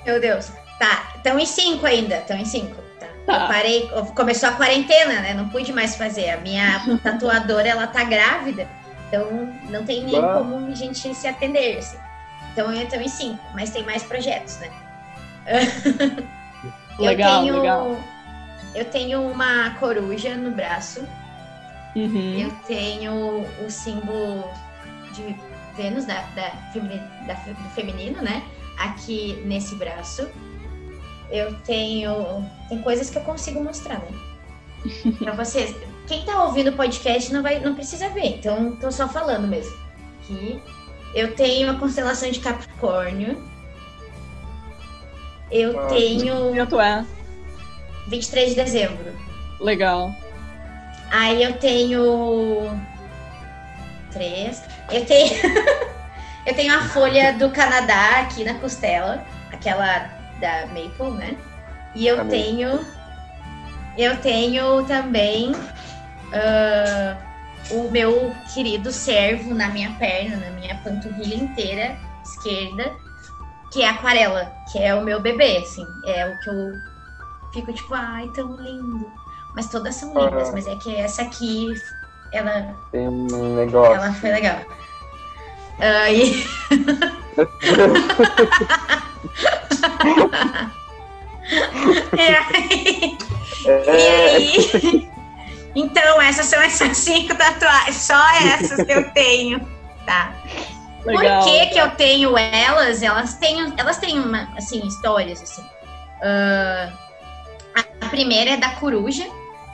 Meu Deus. Tá, estão em cinco ainda, estão em cinco. Tá.
Tá.
Eu parei, começou a quarentena, né? Não pude mais fazer. A minha tatuadora, ela tá grávida, então não tem nem
Bah.
como a gente se atender, assim. Então eu em cinco, mas tem mais projetos, né?
Legal,
eu tenho,
legal.
Eu tenho uma coruja no braço,
Uhum.
eu tenho o símbolo de Vênus, da, da, da do feminino, né? Aqui nesse braço. Eu tenho. Tem coisas que eu consigo mostrar, né? pra vocês. Quem tá ouvindo o podcast não, vai, não precisa ver, então tô só falando mesmo. Aqui. Eu tenho a constelação de Capricórnio. Eu
Ah.
tenho
tu é?
23 de dezembro.
Legal.
Aí eu tenho três. Eu tenho eu tenho a folha do Canadá aqui na costela, aquela da Maple, né? E eu
A Maple.
tenho eu tenho também ah, o meu querido servo na minha perna, na minha panturrilha inteira esquerda, que é aquarela, que é o meu bebê, assim, é o que eu fico tipo, ai, tão lindo. Mas todas são lindas,
Ah.
mas é que essa aqui, ela,
tem um negócio.
ela foi legal. Ah, e- E aí- E
É,
aí? Então, essas são essas cinco tatuagens, só essas que eu tenho, tá?
Legal.
Por que, que eu tenho elas? Elas têm, elas têm uma, assim, histórias, assim. Ah, a primeira é da coruja.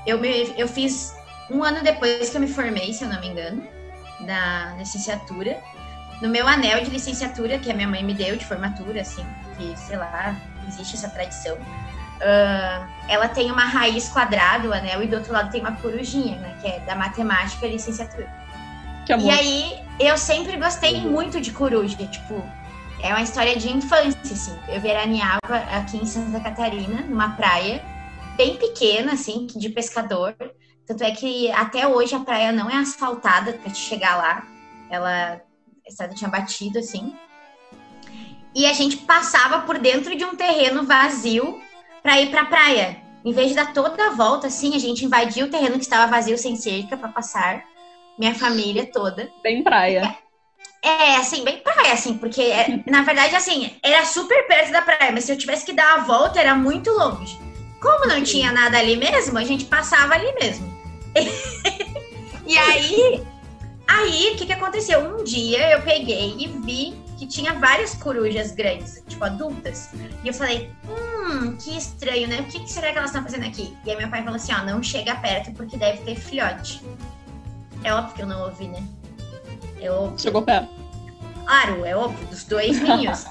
Eu, me, eu fiz um ano depois que eu me formei, se eu não me engano, da licenciatura. No meu anel de licenciatura, que a minha mãe me deu de formatura, assim, que, sei lá, existe essa tradição. Ah, ela tem uma raiz quadrada, o anel, e do outro lado tem uma corujinha, né? Que é da matemática e licenciatura.
Que amor.
E aí, eu sempre gostei muito de coruja, tipo, é uma história de infância, assim. Eu veraneava aqui em Santa Catarina, numa praia bem pequena, assim, de pescador. Tanto é que até hoje a praia não é asfaltada para te chegar lá. Ela, a estrada tinha batido, assim. E a gente passava por dentro de um terreno vazio para ir pra praia. Em vez de dar toda a volta, assim, a gente invadia o terreno que estava vazio sem cerca para passar minha família toda.
Bem praia.
É, assim, bem praia, assim, porque, é, na verdade, assim, era super perto da praia, mas se eu tivesse que dar a volta, era muito longe. Como não tinha nada ali mesmo, a gente passava ali mesmo. e aí, aí, o que que aconteceu? Um dia eu peguei e vi que tinha várias corujas grandes, tipo, adultas. E eu falei, hum, que estranho, né? O que, que será que elas estão fazendo aqui? E aí meu pai falou assim, ó, não chega perto porque deve ter filhote. É óbvio que eu não ouvi, né? É óbvio.
Chegou perto.
Claro, é óbvio, dos dois ninhos.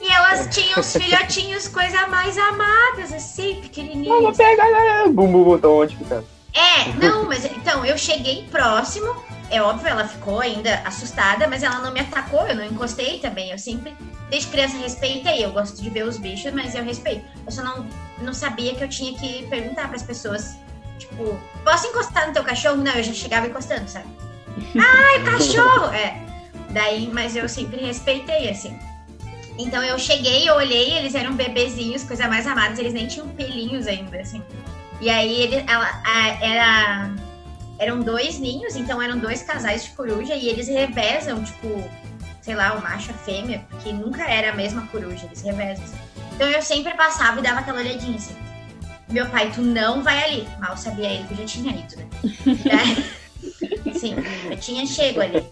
e elas tinham os filhotinhos, coisa mais amadas, assim,
Vamos
pequenininhos.
pegar, né? Bum, bum, bum, então onde fica?
É, não, mas então, eu cheguei próximo, é óbvio, ela ficou ainda assustada, mas ela não me atacou, eu não encostei também. Eu sempre, desde criança, respeitei. Eu gosto de ver os bichos, mas eu respeito. Eu só não, não sabia que eu tinha que perguntar pras pessoas, tipo, posso encostar no teu cachorro? Não, eu já chegava encostando, sabe? Ai, cachorro! É. Daí, mas eu sempre respeitei, assim. Então eu cheguei, eu olhei, eles eram bebezinhos, coisa mais amadas, eles nem tinham pelinhos ainda, assim. E aí ele, ela, a, era, eram dois ninhos, então eram dois casais de coruja e eles revezam, tipo, sei lá, o macho, a fêmea, porque nunca era a mesma coruja, eles revezam. Então eu sempre passava e dava aquela olhadinha assim. Meu pai, tu não vai ali. Mal sabia ele que eu já tinha ido, né? Sim, eu tinha chego ali.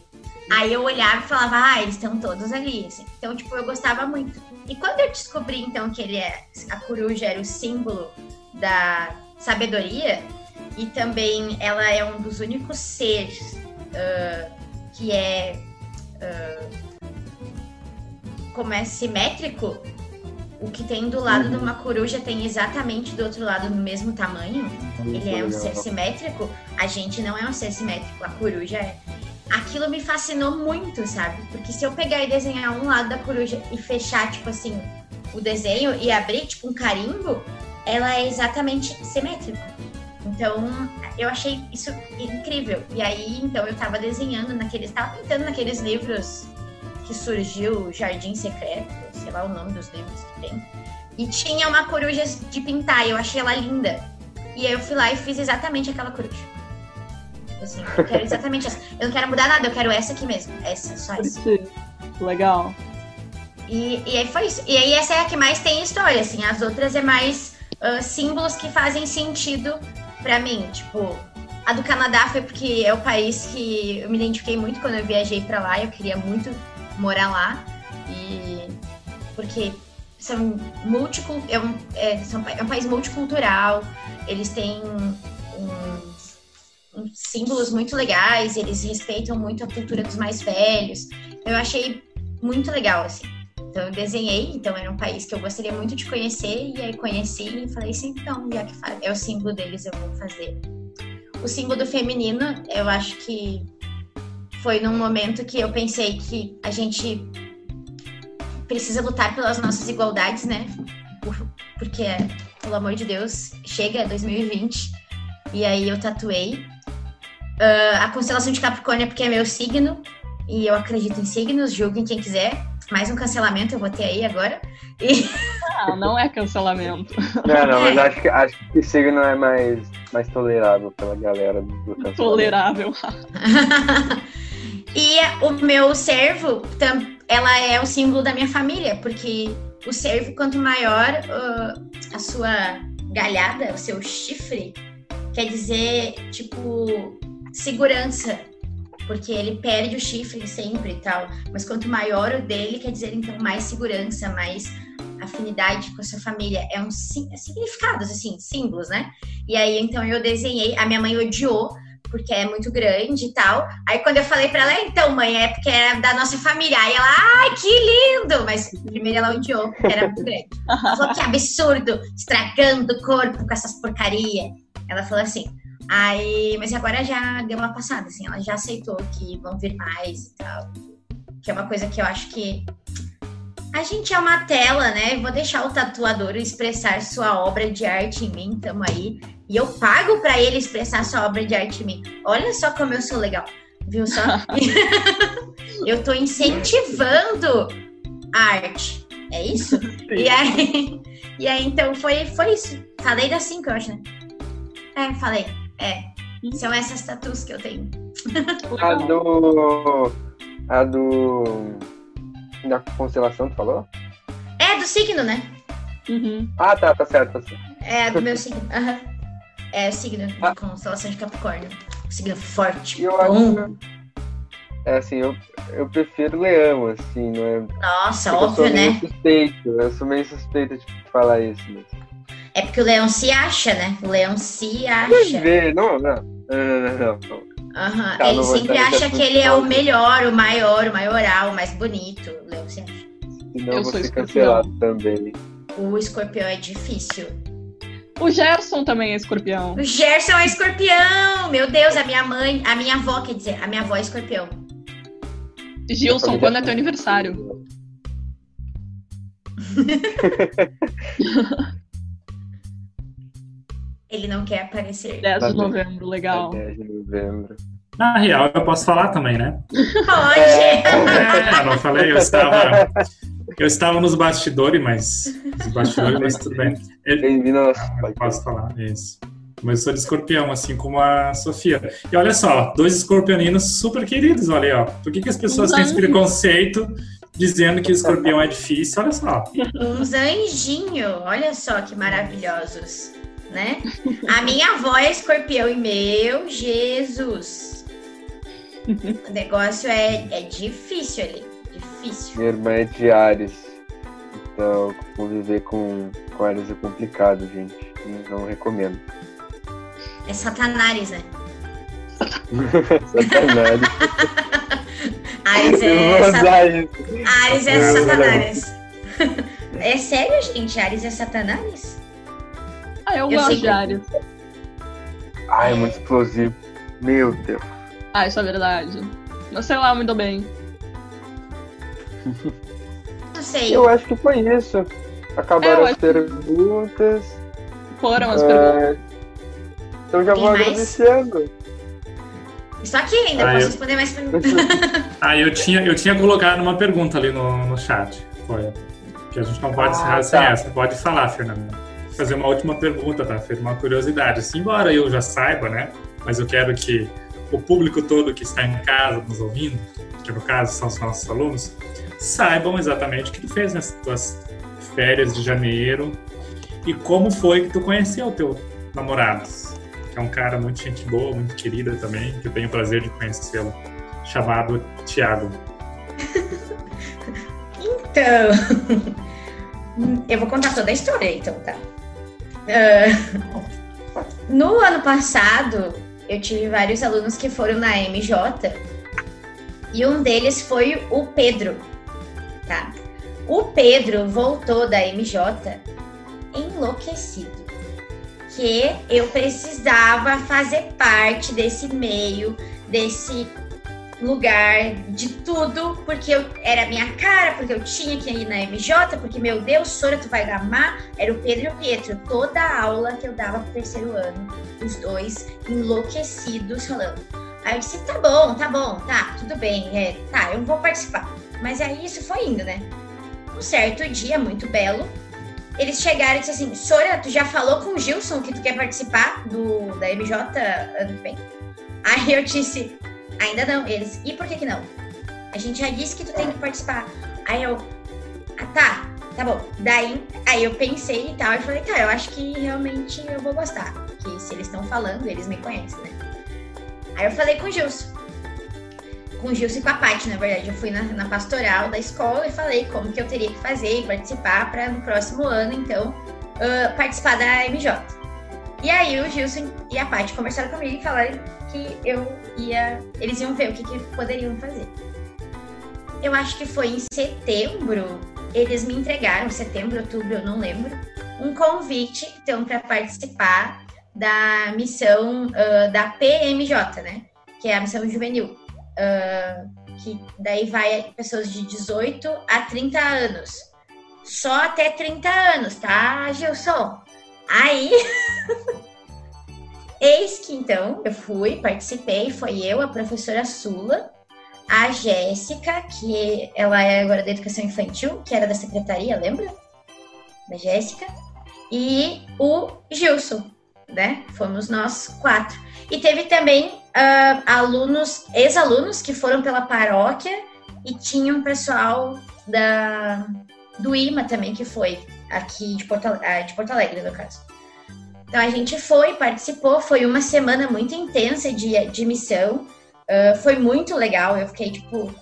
Aí eu olhava e falava, ah, eles estão todos ali, assim. Então, tipo, eu gostava muito. E quando eu descobri, então, que ele é, a coruja era o símbolo da sabedoria, e também ela é um dos únicos seres uh, que é. Uh, como é simétrico, o que tem do lado uhum. de uma coruja tem exatamente do outro lado no mesmo tamanho. Ele é um ser simétrico. A gente não é um ser simétrico, a coruja é. Aquilo me fascinou muito, sabe? Porque se eu pegar e desenhar um lado da coruja e fechar, tipo assim, o desenho e abrir, tipo, um carimbo, ela é exatamente simétrica. Então, eu achei isso incrível. E aí, então, eu tava desenhando naqueles. Tava pintando naqueles livros que surgiu Jardim Secreto, sei lá o nome dos livros que tem. E tinha uma coruja de pintar, eu achei ela linda. E aí eu fui lá e fiz exatamente aquela coruja. Assim, eu quero exatamente essa. Eu não quero mudar nada, eu quero essa aqui mesmo. Essa, só essa.
Legal.
E, e aí foi isso. E aí essa é a que mais tem história, assim. As outras é mais uh, símbolos que fazem sentido para mim. Tipo, a do Canadá foi porque é o país que eu me identifiquei muito quando eu viajei para lá. Eu queria muito morar lá. E porque são multicult... é, um, é, são, é um país multicultural, eles têm uns, uns, símbolos muito legais, eles respeitam muito a cultura dos mais velhos. Eu achei muito legal, assim. Então eu desenhei, então era um país que eu gostaria muito de conhecer, e aí conheci e falei assim, então, já que é o símbolo deles, eu vou fazer. O símbolo do feminino, eu acho que foi num momento que eu pensei que a gente precisa lutar pelas nossas igualdades, né? Porque, pelo amor de Deus, chega 2020 e aí eu tatuei. Uh, a constelação de Capricórnio é porque é meu signo e eu acredito em signos, julguem quem quiser. Mais um cancelamento eu vou ter aí agora. E...
Não, não é cancelamento.
Não, não, mas é. acho que, acho que signo é mais, mais tolerável pela galera do cancelamento.
Tolerável.
E o meu servo, ela é o símbolo da minha família, porque o servo, quanto maior uh, a sua galhada, o seu chifre, quer dizer, tipo, segurança, porque ele perde o chifre sempre e tal. Mas quanto maior o dele, quer dizer, então, mais segurança, mais afinidade com a sua família. É um significados, assim, símbolos, né? E aí, então, eu desenhei, a minha mãe odiou, porque é muito grande e tal. Aí quando eu falei para ela, então, mãe, é porque era da nossa família. Aí ela, ai, que lindo! Mas primeiro ela odiou, porque era muito grande. Ela falou, que absurdo, estragando o corpo com essas porcaria. Ela falou assim. Aí, mas agora já deu uma passada, assim, ela já aceitou que vão vir mais e tal. Que é uma coisa que eu acho que a gente é uma tela, né? Vou deixar o tatuador expressar sua obra de arte em mim, tamo aí. E eu pago para ele expressar sua obra de arte em mim. Olha só como eu sou legal. Viu só? eu tô incentivando a arte. É isso? E aí, e aí, então, foi, foi isso. Falei das cinco, eu acho, né? É, falei. É. São essas tatuas que eu tenho.
a do. A do da constelação, tu falou?
É, do signo, né?
Uhum.
Ah, tá, tá certo. Tá certo.
É, do meu signo. Uhum. É, signo ah. constelação de Capricórnio. Signo forte.
Eu acho. É assim, eu, eu prefiro leão, assim, não é.
Nossa, porque óbvio,
eu sou
né?
Meio suspeito, eu sou meio suspeito de falar isso mesmo.
É porque o leão se acha, né? O leão se acha.
Ver, não, não. Não, não.
Uhum. ele sempre acha que ele é o melhor, o maior, o maioral, o mais bonito. Leão você acha?
Senão eu vou ser cancelado também.
O escorpião é difícil.
O Gerson também é escorpião.
O Gerson é escorpião! Meu Deus, a minha mãe, a minha avó, quer dizer, a minha avó é escorpião.
Gilson, quando é teu aniversário?
Ele não quer aparecer.
10 de novembro, legal.
10 de novembro.
Na real, eu posso falar também, né?
Pode!
É, não falei, eu estava. Eu estava nos bastidores, mas. Os bastidores, mas tudo bem. Ele...
Bem-vindo ao
Ah, Posso falar, isso. Mas eu sou de escorpião, assim como a Sofia. E olha só, dois escorpioninos super queridos, olha aí, ó. Por que, que as pessoas têm esse preconceito dizendo que escorpião é difícil? Olha só.
Uns anjinhos, olha só que maravilhosos, né? A minha avó é escorpião e meu Jesus. O negócio é, é difícil ali, difícil.
Minha irmã é de Ares. Então, conviver com, com Ares é complicado, gente. Não recomendo.
É Satanás, né?
Satanás.
Ares é. Ares é
Eu vou usar
Satanás. É sério, gente? Ares é Satanás?
Ah, eu,
Eu
gosto de
que-
Ares.
Ai, é muito explosivo. Meu Deus.
Ah, isso é verdade. Mas sei lá, muito bem.
Não sei.
Eu acho que foi isso. Acabaram
É,
as perguntas.
Foram as perguntas.
É, Então já
Tem
vou
mais?
agradecendo.
Estou aqui ainda,
Ah,
posso
eu-
responder mais perguntas.
Ah, eu tinha, eu tinha colocado uma pergunta ali no, no chat. Foi. Que a gente não pode
Ah,
encerrar sem
tá.
essa. Pode falar, Fernanda. Fazer uma última pergunta, tá? Foi uma curiosidade. Assim, embora eu já saiba, né? Mas eu quero que o público todo que está em casa nos ouvindo, que no caso são os nossos alunos, saibam exatamente o que tu fez nas tuas férias de janeiro e como foi que tu conheceu o teu namorado. Que é um cara muito gente boa, muito querida também, que eu tenho o prazer de conhecê-lo, chamado Tiago.
Então, eu vou contar toda a história, então, tá? Ah, no ano passado, eu tive vários alunos que foram na MJ e um deles foi o Pedro, tá? O Pedro voltou da MJ enlouquecido, que eu precisava fazer parte desse meio, desse lugar de tudo, porque eu era minha cara, porque eu tinha que ir na MJ, porque, meu Deus, Sora, tu vai amar. Era o Pedro e o Pietro. Toda a aula que eu dava pro terceiro ano, os dois enlouquecidos falando. Aí eu disse, tá bom, tá bom, tá, tudo bem, é, tá, eu vou participar. Mas aí isso foi indo, né? Um certo dia, muito belo, eles chegaram e disseram assim, Sora, tu já falou com o Gilson que tu quer participar do, da MJ ano que vem? Aí eu disse, Ainda não. Eles, e por que que não? A gente já disse que tu tem que participar. Aí eu, ah, tá, tá bom. Daí, aí eu pensei e tal, e falei, tá, eu acho que realmente eu vou gostar. Porque se eles estão falando, eles me conhecem, né? Aí eu falei com o Gilson. Com o Gilson e com a Paty, na verdade. Eu fui na, na pastoral da escola e falei como que eu teria que fazer e participar para no próximo ano, então, ah, participar da MJ. E aí o Gilson e a Paty conversaram comigo e falaram que eu ia. Eles iam ver o que, que poderiam fazer. Eu acho que foi em setembro, eles me entregaram, setembro, outubro, eu não lembro, um convite, então, para participar da missão ah, da PMJ, né? Que é a missão juvenil. Ah, que daí vai pessoas de 18 a 30 anos. Só até 30 anos, tá, Gilson? Aí. Eis que então eu fui, participei, foi eu, a professora Sula, a Jéssica, que ela é agora da educação infantil, que era da secretaria, lembra? Da Jéssica, e o Gilson, né? Fomos nós quatro. E teve também ah, alunos, ex-alunos que foram pela paróquia e tinha um pessoal da, do IMA também que foi aqui de Porto, ah, de Porto Alegre, no caso. Então a gente foi, participou, foi uma semana muito intensa de, de missão, ah, foi muito legal, eu fiquei, tipo,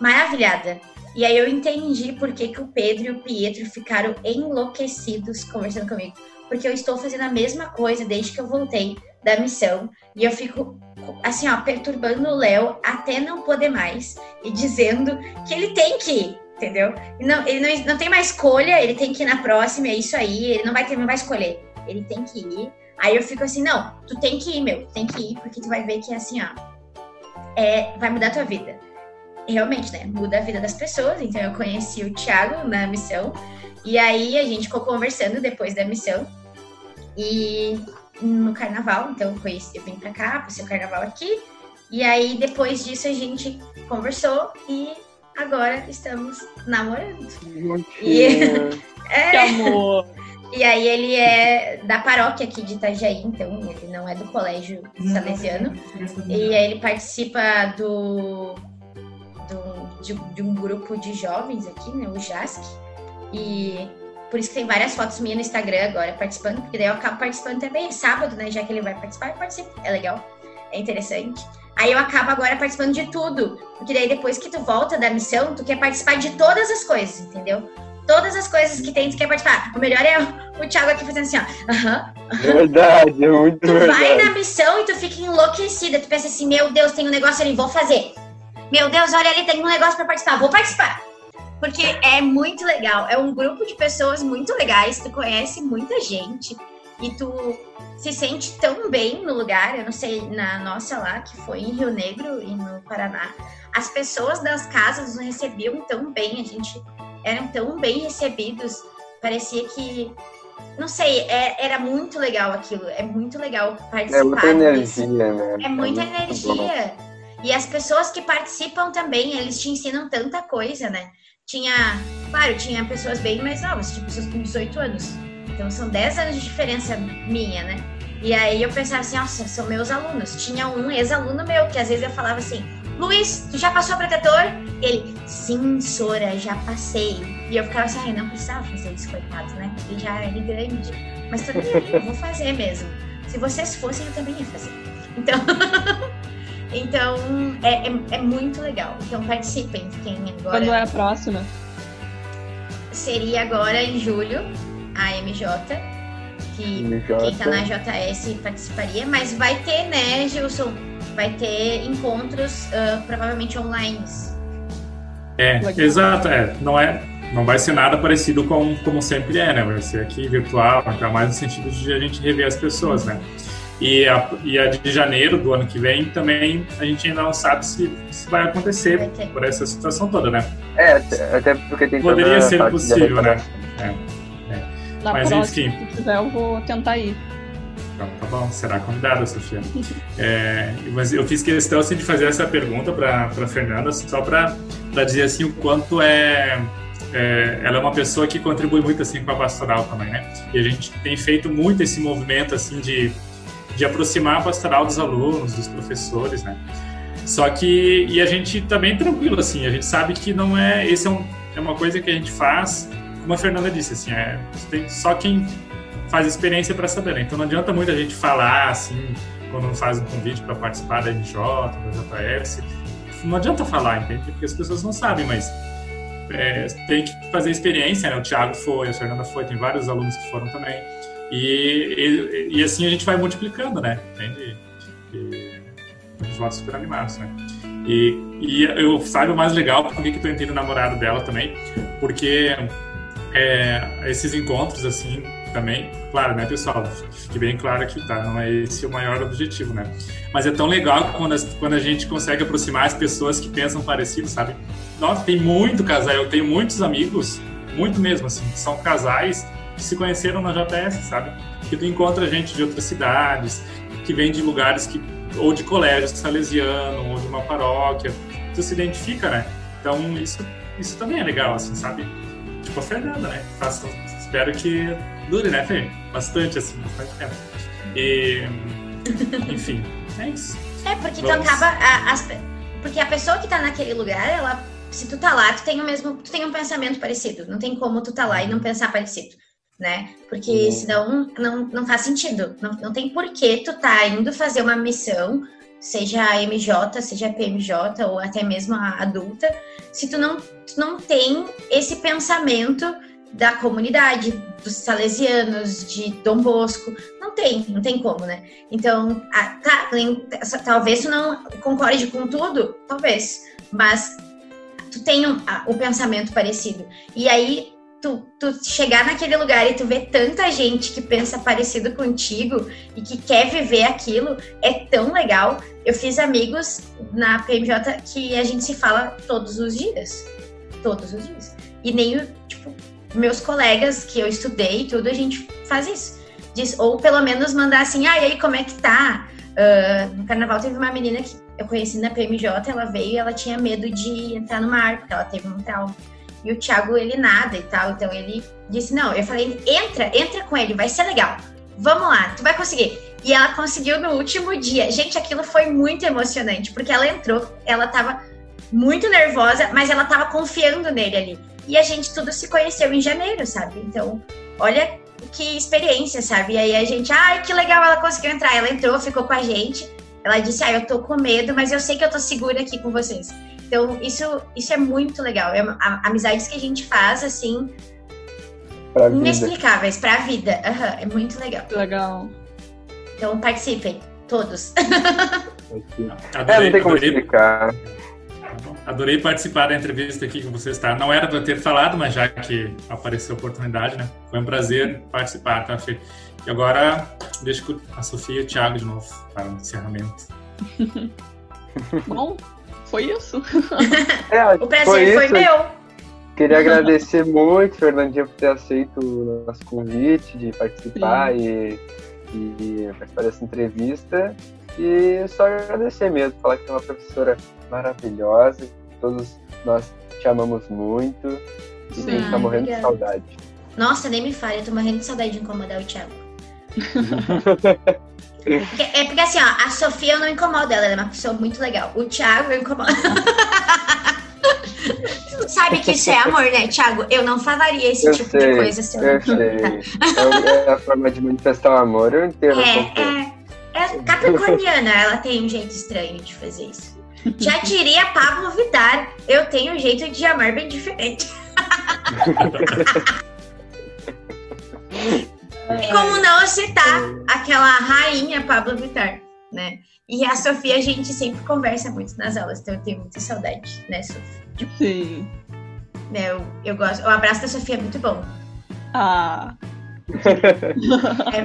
maravilhada. E aí eu entendi por que, que o Pedro e o Pietro ficaram enlouquecidos conversando comigo. Porque eu estou fazendo a mesma coisa desde que eu voltei da missão. E eu fico, assim, ó, perturbando o Léo até não poder mais. E dizendo que ele tem que ir, entendeu? Não, ele não, não tem mais escolha, ele tem que ir na próxima, é isso aí. Ele não vai ter, não vai escolher ele tem que ir. Aí eu fico assim, não, tu tem que ir, meu, tem que ir, porque tu vai ver que assim, ó, é, vai mudar a tua vida. E realmente, né, muda a vida das pessoas. Então eu conheci o Thiago na missão, e aí a gente ficou conversando depois da missão. E no carnaval, então eu conheci, eu vim pra cá, passei o carnaval aqui. E aí depois disso a gente conversou e agora estamos namorando.
E...
é... Que amor!
E aí ele é da paróquia aqui de Itajaí, então ele não é do colégio salesiano. E aí ele participa do, do de, de, um grupo de jovens aqui, né, o JASC. E por isso que tem várias fotos minhas no Instagram agora participando, porque daí eu acabo participando também sábado, né? Já que ele vai participar, eu participo. É legal, é interessante. Aí eu acabo agora participando de tudo, porque daí depois que tu volta da missão, tu quer participar de todas as coisas, entendeu? todas as coisas que tem, tu quer participar. O melhor é o, Thiago aqui fazendo assim, ó.
Verdade, é muito tu verdade.
vai na missão e tu fica enlouquecida. Tu pensa assim, meu Deus, tem um negócio ali, vou fazer. Meu Deus, olha ali, tem um negócio para participar, vou participar. Porque é muito legal. É um grupo de pessoas muito legais, tu conhece muita gente e tu se sente tão bem no lugar. Eu não sei, na nossa lá, que foi em Rio Negro e no Paraná, as pessoas das casas nos recebiam tão bem. A gente eram tão bem recebidos, parecia que não sei, é, era muito legal aquilo. É muito legal participar.
É muita energia, né?
É muita é energia. E as pessoas que participam também, eles te ensinam tanta coisa, né? Tinha, claro, tinha pessoas bem mais novas, tipo pessoas com 18 anos. Então são 10 anos de diferença minha, né? E aí eu pensava assim, nossa, são meus alunos. Tinha um ex-aluno meu que às vezes eu falava assim, Luiz, tu já passou protetor? Ele, sim, Sora, já passei. E eu ficava assim, não precisava fazer isso, coitado, né? Ele já é grande. Mas tudo bem, eu vou fazer mesmo. Se vocês fossem, eu também ia fazer. Então, então é, é, é, muito legal. Então participem, quem agora.
Quando é a próxima?
Seria agora em julho, a MJ. Que MJ. quem tá na JS participaria, mas vai ter, né, Gilson? vai ter encontros uh, provavelmente online.
É, Legal. exato, é, não é, não vai ser nada parecido com como sempre é, né? Vai ser aqui virtual, então mais no sentido de a gente rever as pessoas, né? E a, e a de janeiro do ano que vem também a gente ainda não sabe se, se vai acontecer vai por essa situação toda, né?
É, até porque tem
Poderia ser possível, né? É, é.
Mas próxima, enfim. Se quiser, eu vou tentar ir.
Então, tá bom, será convidada, Sofia. É, mas eu fiz questão assim, de fazer essa pergunta para a Fernanda, só para dizer assim, o quanto é, é, Ela é uma pessoa que contribui muito assim, com a pastoral também, né? E a gente tem feito muito esse movimento assim, de, de aproximar a pastoral dos alunos, dos professores, né? Só que, e a gente também tranquilo, assim, a gente sabe que não é, esse é, um, é uma coisa que a gente faz, como a Fernanda disse, assim, é, só quem faz experiência para saber, né? Então não adianta muita gente falar assim, quando faz um convite para participar da NJ, da JS. Não adianta falar, entende? Porque as pessoas não sabem, mas é, tem que fazer experiência, né? O Thiago foi, a Fernanda foi, tem vários alunos que foram também. E, e, e assim a gente vai multiplicando, né? Entende? E, os votos super animados, né? E, e eu saiba o mais legal porque que tu entrei no namorado dela também, porque é, esses encontros, assim, também, claro, né, pessoal? Fique bem claro aqui, tá? Não é esse o maior objetivo, né? Mas é tão legal quando, quando a gente consegue aproximar as pessoas que pensam parecido, sabe? Nossa, tem muito casal, eu tenho muitos amigos, muito mesmo, assim, que são casais que se conheceram na JS, sabe? Que tu encontra gente de outras cidades, que vem de lugares que, ou de colégio salesiano, ou de uma paróquia, tu se identifica, né? Então, isso, isso também é legal, assim, sabe? A Fernanda, né? Faça, espero que dure, né, Fê? Bastante, assim, bastante tempo. E, enfim, é isso.
É, porque Vamos. tu acaba. A, as, porque a pessoa que tá naquele lugar, ela. Se tu tá lá, tu tem o mesmo. Tu tem um pensamento parecido. Não tem como tu tá lá e não pensar parecido. Né? Porque uhum. senão não, não faz sentido. Não, não tem porquê tu tá indo fazer uma missão, seja a MJ, seja a PMJ ou até mesmo a adulta, se tu não, tu não tem esse pensamento da comunidade, dos salesianos, de Dom Bosco. Não tem, não tem como, né? Então, a, tá, talvez tu não concorde com tudo, talvez, mas tu tem um, a, o pensamento parecido. E aí, tu, tu chegar naquele lugar e tu ver tanta gente que pensa parecido contigo e que quer viver aquilo, é tão legal. Eu fiz amigos na PMJ que a gente se fala todos os dias. Todos os dias. E nem, tipo, meus colegas que eu estudei e tudo, a gente faz isso. Diz, ou pelo menos mandar assim, ah, e aí como é que tá? Uh, no carnaval teve uma menina que eu conheci na PMJ, ela veio e ela tinha medo de entrar no mar, porque ela teve um trauma. E o Thiago, ele nada e tal, então ele disse, não, eu falei, entra, entra com ele, vai ser legal. Vamos lá, tu vai conseguir. E ela conseguiu no último dia. Gente, aquilo foi muito emocionante, porque ela entrou, ela tava muito nervosa, mas ela tava confiando nele ali. E a gente tudo se conheceu em janeiro, sabe? Então, olha que experiência, sabe? E aí a gente, ai, que legal, ela conseguiu entrar. Ela entrou, ficou com a gente. Ela disse, ah, eu tô com medo, mas eu sei que eu tô segura aqui com vocês. Então, isso, isso é muito legal. É a, amizades que a gente faz, assim,
Pra
inexplicáveis pra vida. Aham, é muito legal.
Legal.
Então, participem, todos.
É,
Adorei,
não tem como
adorei,
explicar.
adorei participar da entrevista aqui com vocês, tá? Não era para eu ter falado, mas já que apareceu a oportunidade, né? Foi um prazer participar, tá, Fê? E agora deixo com a Sofia e o Thiago de novo para o encerramento.
Bom, foi isso.
É,
O prazer foi,
isso.
meu.
Queria agradecer muito, Fernandinha, por ter aceito o nosso convite de participar e, e participar dessa entrevista. E só agradecer mesmo, falar que é uma professora maravilhosa, todos nós te amamos muito e a gente tá morrendo de
obrigada.
saudade.
Nossa, nem me fale, eu tô morrendo de saudade de incomodar o Thiago. Porque- é porque assim, ó, a Sofia eu não incomodo ela, ela é uma pessoa muito legal. O Thiago eu incomodo. Sabe que isso é amor, né, Thiago? Eu não falaria esse
Eu
tipo
sei,
de coisa se eu
Eu
não
sei. É, é a forma de manifestar o amor, eu entendo.
É, é, é capricorniana, ela tem um jeito estranho de fazer isso. Já diria Pablo Vittar, eu tenho um jeito de amar bem diferente. Como não citar aquela rainha Pablo Vittar, né? E a Sofia, a gente sempre conversa muito nas aulas, então eu tenho muita saudade, né, Sofia?
Sim.
Né, Eu, eu gosto. O abraço da Sofia é muito bom.
Ah,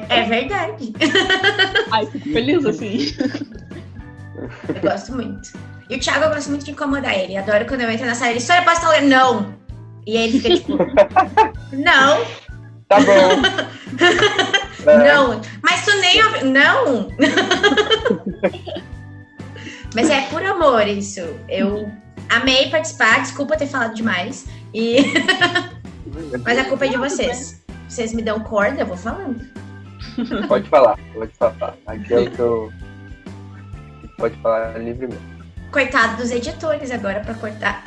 É, é verdade.
ai, fico feliz assim.
Eu gosto muito. E o Thiago, eu gosto muito de incomodar ele. Adoro quando eu entro na sala, ele só eu posso ler. Não! E aí ele fica tipo, não,
Tá bom. É,
não. Mas tu nem. Não! Mas é por amor isso. Eu amei participar, desculpa ter falado demais. E... Mas a culpa é de vocês. Vocês me dão corda, eu vou falando.
Pode falar, pode falar. Aqui é o que eu. Pode falar livremente.
Coitado dos editores agora pra cortar.